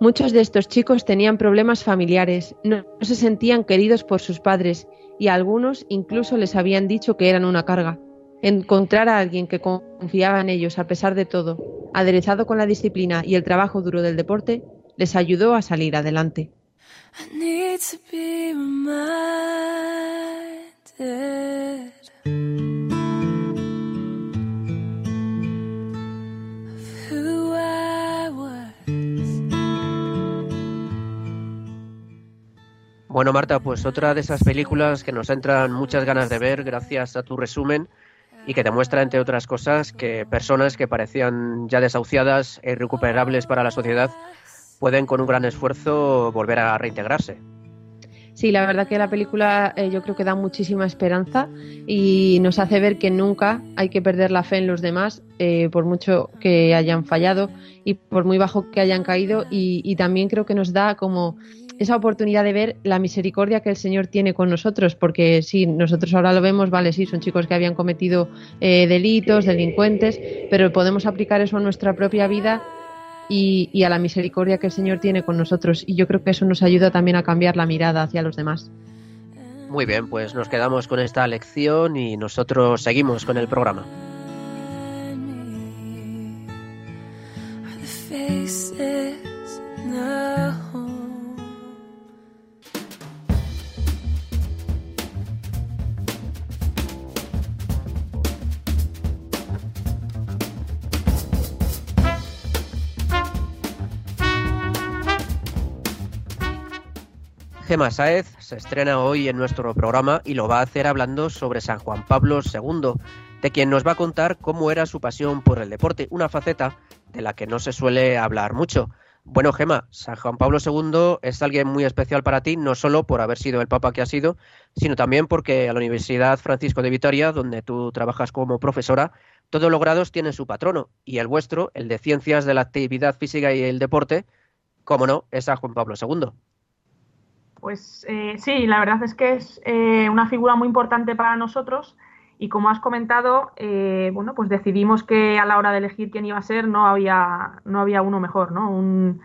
Muchos de estos chicos tenían problemas familiares, no, se sentían queridos por sus padres y a algunos incluso les habían dicho que eran una carga. Encontrar a alguien que confiaba en ellos a pesar de todo, aderezado con la disciplina y el trabajo duro del deporte, les ayudó a salir adelante. I need to be. Bueno, Marta, pues otra de esas películas que nos entran muchas ganas de ver gracias a tu resumen y que demuestra, entre otras cosas, que personas que parecían ya desahuciadas e irrecuperables para la sociedad pueden con un gran esfuerzo volver a reintegrarse. Sí, la verdad que la película eh, yo creo que da muchísima esperanza y nos hace ver que nunca hay que perder la fe en los demás, eh, por mucho que hayan fallado y por muy bajo que hayan caído. Y, y, también creo que nos da como esa oportunidad de ver la misericordia que el Señor tiene con nosotros, porque sí, nosotros ahora lo vemos, vale, sí, son chicos que habían cometido eh, delitos, delincuentes, pero podemos aplicar eso a nuestra propia vida y, y, a la misericordia que el Señor tiene con nosotros. Y yo creo que eso nos ayuda también a cambiar la mirada hacia los demás. Muy bien, pues nos quedamos con esta lección y nosotros seguimos con el programa. Gema Saez se estrena hoy en nuestro programa y lo va a hacer hablando sobre San Juan Pablo II, de quien nos va a contar cómo era su pasión por el deporte, una faceta de la que no se suele hablar mucho. Bueno, Gema, San Juan Pablo II es alguien muy especial para ti, no solo por haber sido el papa que ha sido, sino también porque a la Universidad Francisco de Vitoria, donde tú trabajas como profesora, todos los grados tienen su patrono, y el vuestro, el de Ciencias de la Actividad Física y el Deporte, como no, es San Juan Pablo II. Pues eh, sí, la verdad es que es eh, una figura muy importante para nosotros y como has comentado, eh, bueno, pues decidimos que a la hora de elegir quién iba a ser no había, no había uno mejor, ¿no? Un,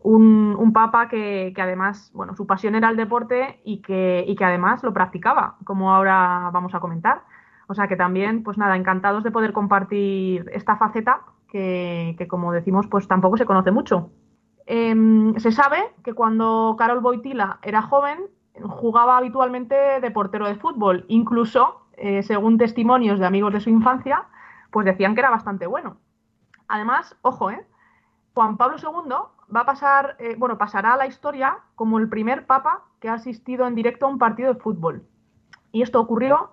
un, un papa que, que, además, bueno, su pasión era el deporte y que, y que además lo practicaba, como ahora vamos a comentar. O sea que también, pues nada, encantados de poder compartir esta faceta que, que como decimos, pues tampoco se conoce mucho. Eh, se sabe que cuando Carol Boitila era joven jugaba habitualmente de portero de fútbol, incluso, eh, según testimonios de amigos de su infancia, pues decían que era bastante bueno. Además, ojo, ¿eh? Juan Pablo II va a pasar, eh, bueno, pasará a la historia como el primer papa que ha asistido en directo a un partido de fútbol. Y esto ocurrió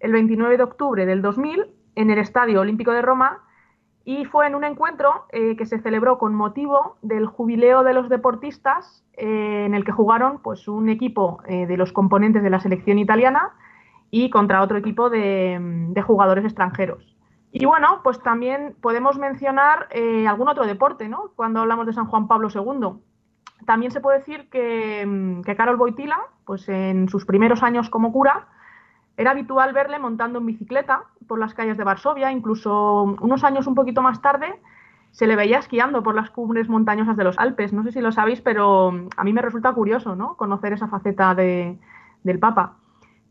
el 29 de octubre del 2000 en el Estadio Olímpico de Roma y fue en un encuentro eh, que se celebró con motivo del jubileo de los deportistas eh, en el que jugaron pues, un equipo eh, de los componentes de la selección italiana y contra otro equipo de, de jugadores extranjeros. Y bueno, pues también podemos mencionar algún otro deporte, ¿no? Cuando hablamos de San Juan Pablo II. También se puede decir que, que Carol Boitila, pues en sus primeros años como cura, era habitual verle montando en bicicleta por las calles de Varsovia, incluso unos años un poquito más tarde se le veía esquiando por las cumbres montañosas de los Alpes. No sé si lo sabéis, pero a mí me resulta curioso ¿no? conocer esa faceta de, del Papa.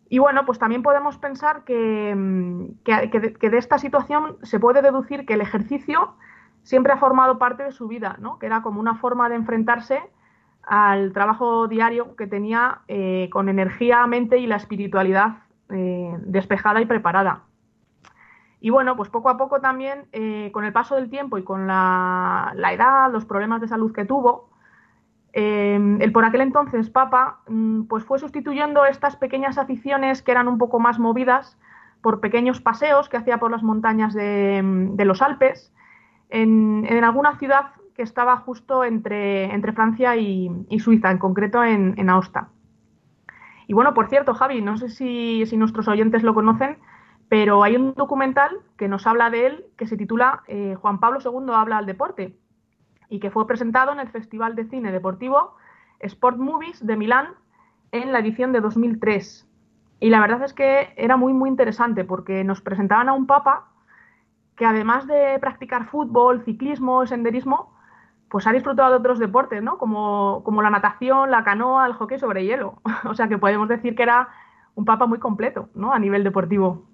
Y bueno, pues también podemos pensar que, de, que, de, esta situación se puede deducir que el ejercicio siempre ha formado parte de su vida, ¿no? que era como una forma de enfrentarse al trabajo diario que tenía eh, con energía, mente y la espiritualidad eh, despejada y preparada. Y bueno, pues poco a poco también, eh, con el paso del tiempo y con la, edad, los problemas de salud que tuvo, eh, el por aquel entonces Papa, mm, pues fue sustituyendo estas pequeñas aficiones que eran un poco más movidas por pequeños paseos que hacía por las montañas de, los Alpes, en, alguna ciudad que estaba justo entre, Francia y, Suiza, en concreto en Aosta. Y bueno, por cierto, Javi, no sé si, nuestros oyentes lo conocen, pero hay un documental que nos habla de él que se titula eh, Juan Pablo II habla al deporte y que fue presentado en el Festival de Cine Deportivo Sport Movies de Milán en la edición de 2003. Y la verdad es que era muy, muy interesante porque nos presentaban a un papa que además de practicar fútbol, ciclismo, senderismo, pues ha disfrutado de otros deportes, ¿no? Como, como la natación, la canoa, el hockey sobre hielo. o sea que podemos decir que era un papa muy completo, ¿no? A nivel deportivo.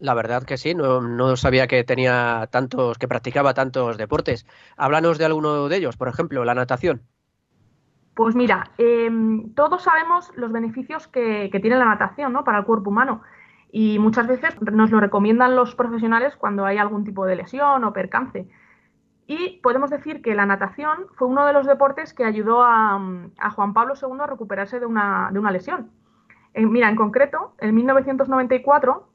La verdad que sí, no, no, sabía que tenía tantos, que practicaba tantos deportes. Háblanos de alguno de ellos, por ejemplo, la natación. Pues mira, em, todos sabemos los beneficios que, que tiene la natación ¿no? para el cuerpo humano y muchas veces nos lo recomiendan los profesionales cuando hay algún tipo de lesión o percance. Y podemos decir que la natación fue uno de los deportes que ayudó a, a Juan Pablo II a recuperarse de una, lesión. Mira, en concreto, en 1994,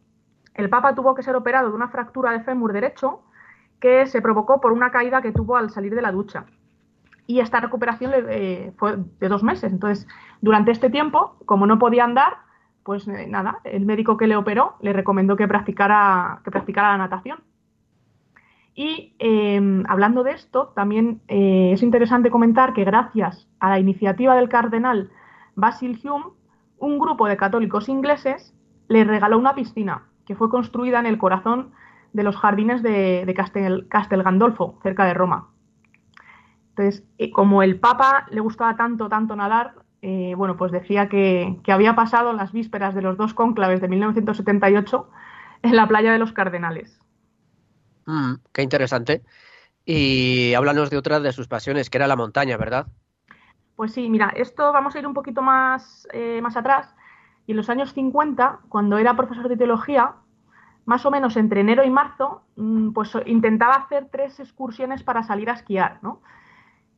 el Papa tuvo que ser operado de una fractura de fémur derecho que se provocó por una caída que tuvo al salir de la ducha. Y esta recuperación eh, fue de dos meses. Entonces, durante este tiempo, como no podía andar, pues eh, nada, el médico que le operó le recomendó que practicara, que practicara la natación. Y eh, hablando de esto, también eh, es interesante comentar que gracias a la iniciativa del cardenal Basil Hume, un grupo de católicos ingleses le regaló una piscina que fue construida en el corazón de los jardines de, Castel Gandolfo, cerca de Roma. Entonces, eh, como el Papa le gustaba tanto, tanto nadar, eh, bueno, pues decía que, que había pasado las vísperas de los dos cónclaves de 1978 en la playa de los Cardenales. Mm, qué interesante. Y háblanos de otra de sus pasiones, que era la montaña, ¿verdad? Pues sí, mira, esto vamos a ir un poquito más, eh, más atrás. Y en los años 50, cuando era profesor de teología, más o menos entre enero y marzo, mm, pues intentaba hacer tres excursiones para salir a esquiar, ¿no?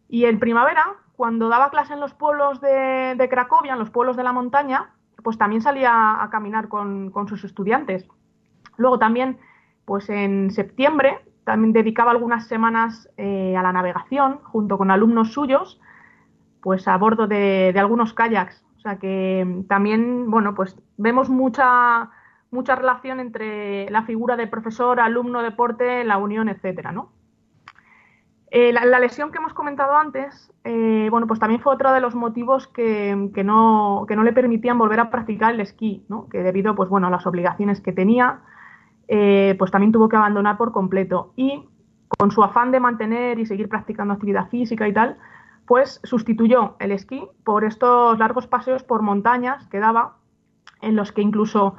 Y en primavera, cuando daba clase en los pueblos de, de Cracovia, en los pueblos de la montaña, pues también salía a caminar con, con sus estudiantes. Luego también, pues en septiembre, también dedicaba algunas semanas eh, a la navegación junto con alumnos suyos, pues a bordo de, algunos kayaks. O sea que también, bueno, pues vemos mucha, mucha relación entre la figura de profesor, alumno, deporte, la unión, etcétera, ¿no? Eh, la, la lesión que hemos comentado antes, eh, bueno, pues también fue otro de los motivos que, que no, que no le permitían volver a practicar el esquí, ¿no? Que debido, pues bueno, a las obligaciones que tenía, eh, pues también tuvo que abandonar por completo. Y con su afán de mantener y seguir practicando actividad física y tal, pues sustituyó el esquí por estos largos paseos por montañas que daba, en los que incluso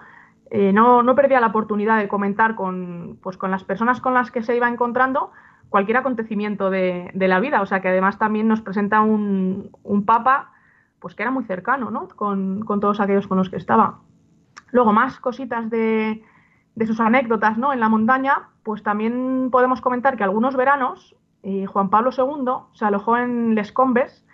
eh, no, no, perdía la oportunidad de comentar con, pues, con las personas con las que se iba encontrando cualquier acontecimiento de, de la vida. O sea que además también nos presenta un, un papa pues que era muy cercano ¿no? con, con, todos aquellos con los que estaba. Luego, más cositas de, de sus anécdotas ¿no? en la montaña, pues también podemos comentar que algunos veranos eh, Juan Pablo II se alojó en Les Combes,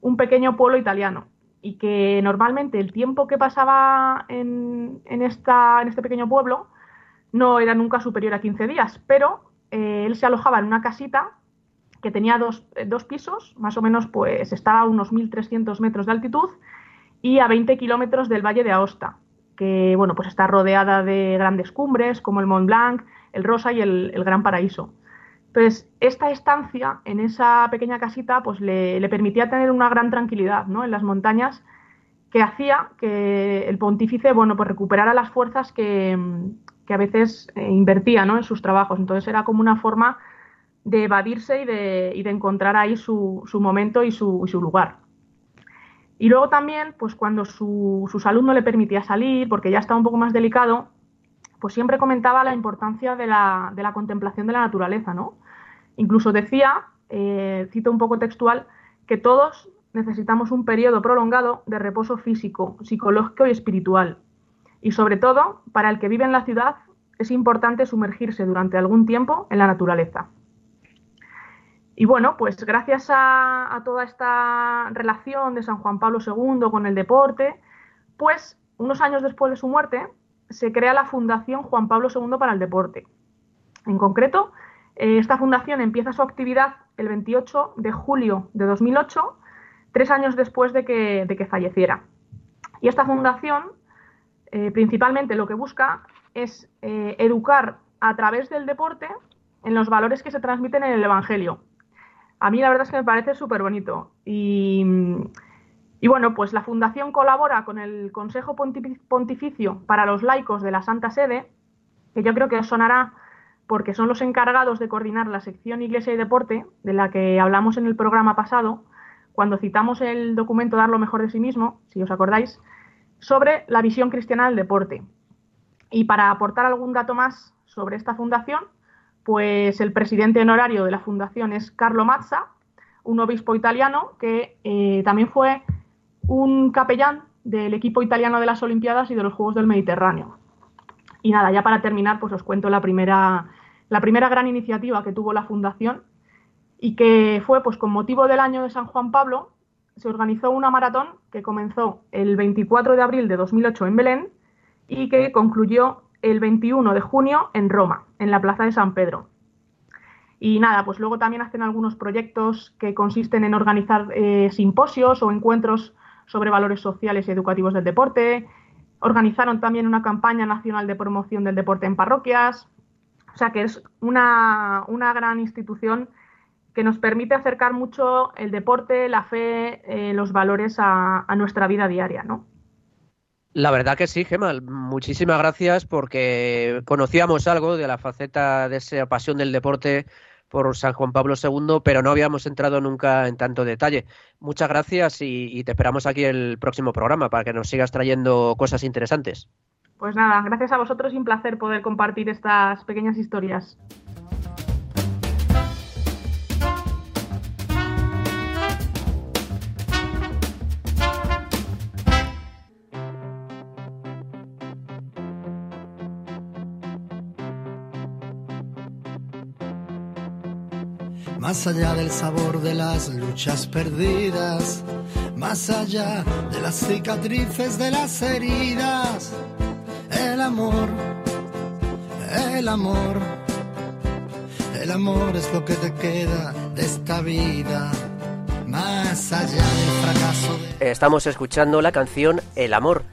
un pequeño pueblo italiano, y que normalmente el tiempo que pasaba en, en, esta, en este pequeño pueblo no era nunca superior a 15 días, pero eh, él se alojaba en una casita que tenía dos, eh, dos, pisos, más o menos pues estaba a unos 1.300 metros de altitud y a 20 kilómetros del Valle de Aosta, que bueno, pues está rodeada de grandes cumbres como el Mont Blanc, el Rosa y el, Gran Paraíso. Entonces, esta estancia en esa pequeña casita pues le, permitía tener una gran tranquilidad ¿no? en las montañas que hacía que el pontífice bueno, pues recuperara las fuerzas que, a veces eh, invertía ¿no? en sus trabajos. Entonces era como una forma de evadirse y de, encontrar ahí su, momento y su, lugar. Y luego también, pues cuando su, su, salud no le permitía salir, porque ya estaba un poco más delicado, pues siempre comentaba la importancia de la, de la contemplación de la naturaleza, ¿no? Incluso decía, eh, cito un poco textual, que todos necesitamos un periodo prolongado de reposo físico, psicológico y espiritual. Y sobre todo, para el que vive en la ciudad, es importante sumergirse durante algún tiempo en la naturaleza. Y bueno, pues gracias a, toda esta relación de San Juan Pablo II con el deporte, pues unos años después de su muerte se crea la Fundación Juan Pablo II para el Deporte. En concreto, eh, esta fundación empieza su actividad el 28 de julio de 2008, tres años después de que, de que falleciera. Y esta fundación, eh, principalmente lo que busca es eh, educar a través del deporte en los valores que se transmiten en el Evangelio. A mí la verdad es que me parece súper bonito. Y, y, bueno, pues la Fundación colabora con el Consejo Pontificio para los Laicos de la Santa Sede, que yo creo que sonará porque son los encargados de coordinar la sección Iglesia y Deporte, de la que hablamos en el programa pasado, cuando citamos el documento Dar lo mejor de sí mismo, si os acordáis, sobre la visión cristiana del deporte. Y para aportar algún dato más sobre esta fundación, pues el presidente honorario de la fundación es Carlo Mazza, un obispo italiano que eh, también fue un capellán del equipo italiano de las Olimpiadas y de los Juegos del Mediterráneo. Y nada, ya para terminar, pues os cuento la primera, la primera gran iniciativa que tuvo la Fundación y que fue pues con motivo del año de San Juan Pablo, se organizó una maratón que comenzó el 24 de abril de 2008 en Belén y que concluyó el 21 de junio en Roma, en la Plaza de San Pedro. Y nada, pues luego también hacen algunos proyectos que consisten en organizar eh, simposios o encuentros sobre valores sociales y educativos del deporte. Organizaron también una campaña nacional de promoción del deporte en parroquias. O sea que es una, una gran institución que nos permite acercar mucho el deporte, la fe, eh, los valores a, a, nuestra vida diaria, ¿no? La verdad que sí, Gemma. Muchísimas gracias porque conocíamos algo de la faceta de esa pasión del deporte por San Juan Pablo II, pero no habíamos entrado nunca en tanto detalle. Muchas gracias y, y te esperamos aquí el próximo programa para que nos sigas trayendo cosas interesantes. Pues nada, gracias a vosotros y un placer poder compartir estas pequeñas historias. Más allá del sabor de las luchas perdidas, más allá de las cicatrices de las heridas, el amor, el amor, el amor es lo que te queda de esta vida. Más allá del fracaso. De... Estamos escuchando la canción El amor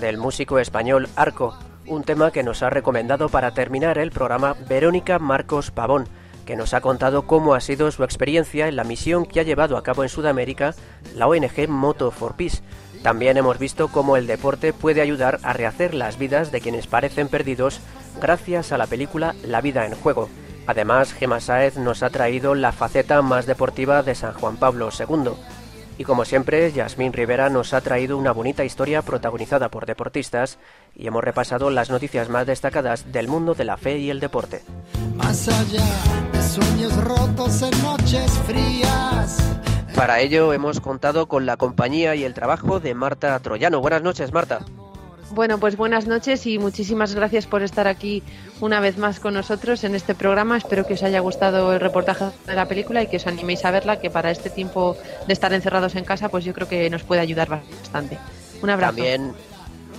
del músico español Arco, un tema que nos ha recomendado para terminar el programa Verónica Marcos Pavón que nos ha contado cómo ha sido su experiencia en la misión que ha llevado a cabo en Sudamérica la ONG Moto for Peace. También hemos visto cómo el deporte puede ayudar a rehacer las vidas de quienes parecen perdidos gracias a la película La vida en juego. Además, Gemma Saez nos ha traído la faceta más deportiva de San Juan Pablo II. Y como siempre, Yasmín Rivera nos ha traído una bonita historia protagonizada por deportistas y hemos repasado las noticias más destacadas del mundo de la fe y el deporte. Más allá de sueños rotos en noches frías. Para ello hemos contado con la compañía y el trabajo de Marta Troyano. Buenas noches, Marta. Bueno, pues buenas noches y muchísimas gracias por estar aquí una vez más con nosotros en este programa. Espero que os haya gustado el reportaje de la película y que os animéis a verla, que para este tiempo de estar encerrados en casa, pues yo creo que nos puede ayudar bastante. Un abrazo. También,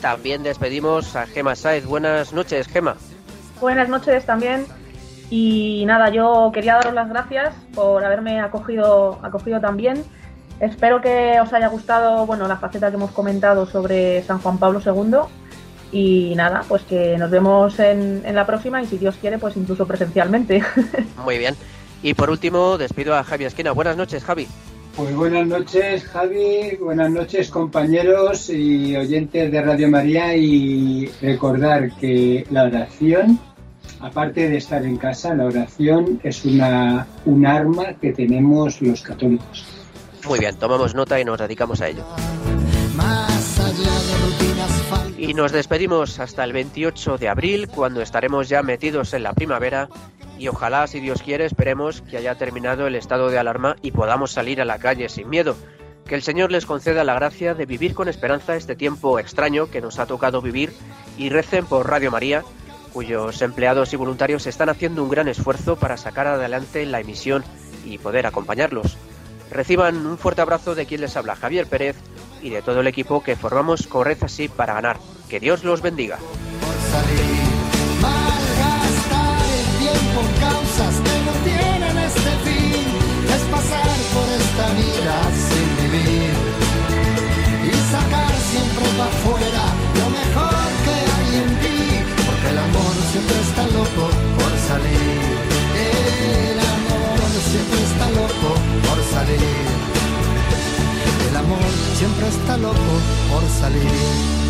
también despedimos a Gema Saez. Buenas noches, Gema. Buenas noches también. Y nada, yo quería daros las gracias por haberme acogido, acogido también. Espero que os haya gustado bueno, la faceta que hemos comentado sobre San Juan Pablo II. Y nada, pues que nos vemos en, en la próxima y si Dios quiere, pues incluso presencialmente. Muy bien. Y por último, despido a Javi Esquina. Buenas noches, Javi. Pues buenas noches, Javi. Buenas noches, compañeros y oyentes de Radio María. Y recordar que la oración, aparte de estar en casa, la oración es una, un arma que tenemos los católicos. Muy bien, tomamos nota y nos dedicamos a ello. Y nos despedimos hasta el 28 de abril, cuando estaremos ya metidos en la primavera y ojalá, si Dios quiere, esperemos que haya terminado el estado de alarma y podamos salir a la calle sin miedo. Que el Señor les conceda la gracia de vivir con esperanza este tiempo extraño que nos ha tocado vivir y recen por Radio María, cuyos empleados y voluntarios están haciendo un gran esfuerzo para sacar adelante la emisión y poder acompañarlos. Reciban un fuerte abrazo de quien les habla, Javier Pérez, y de todo el equipo que formamos Corred así para ganar. Que Dios los bendiga. El amor siempre está loco por salir.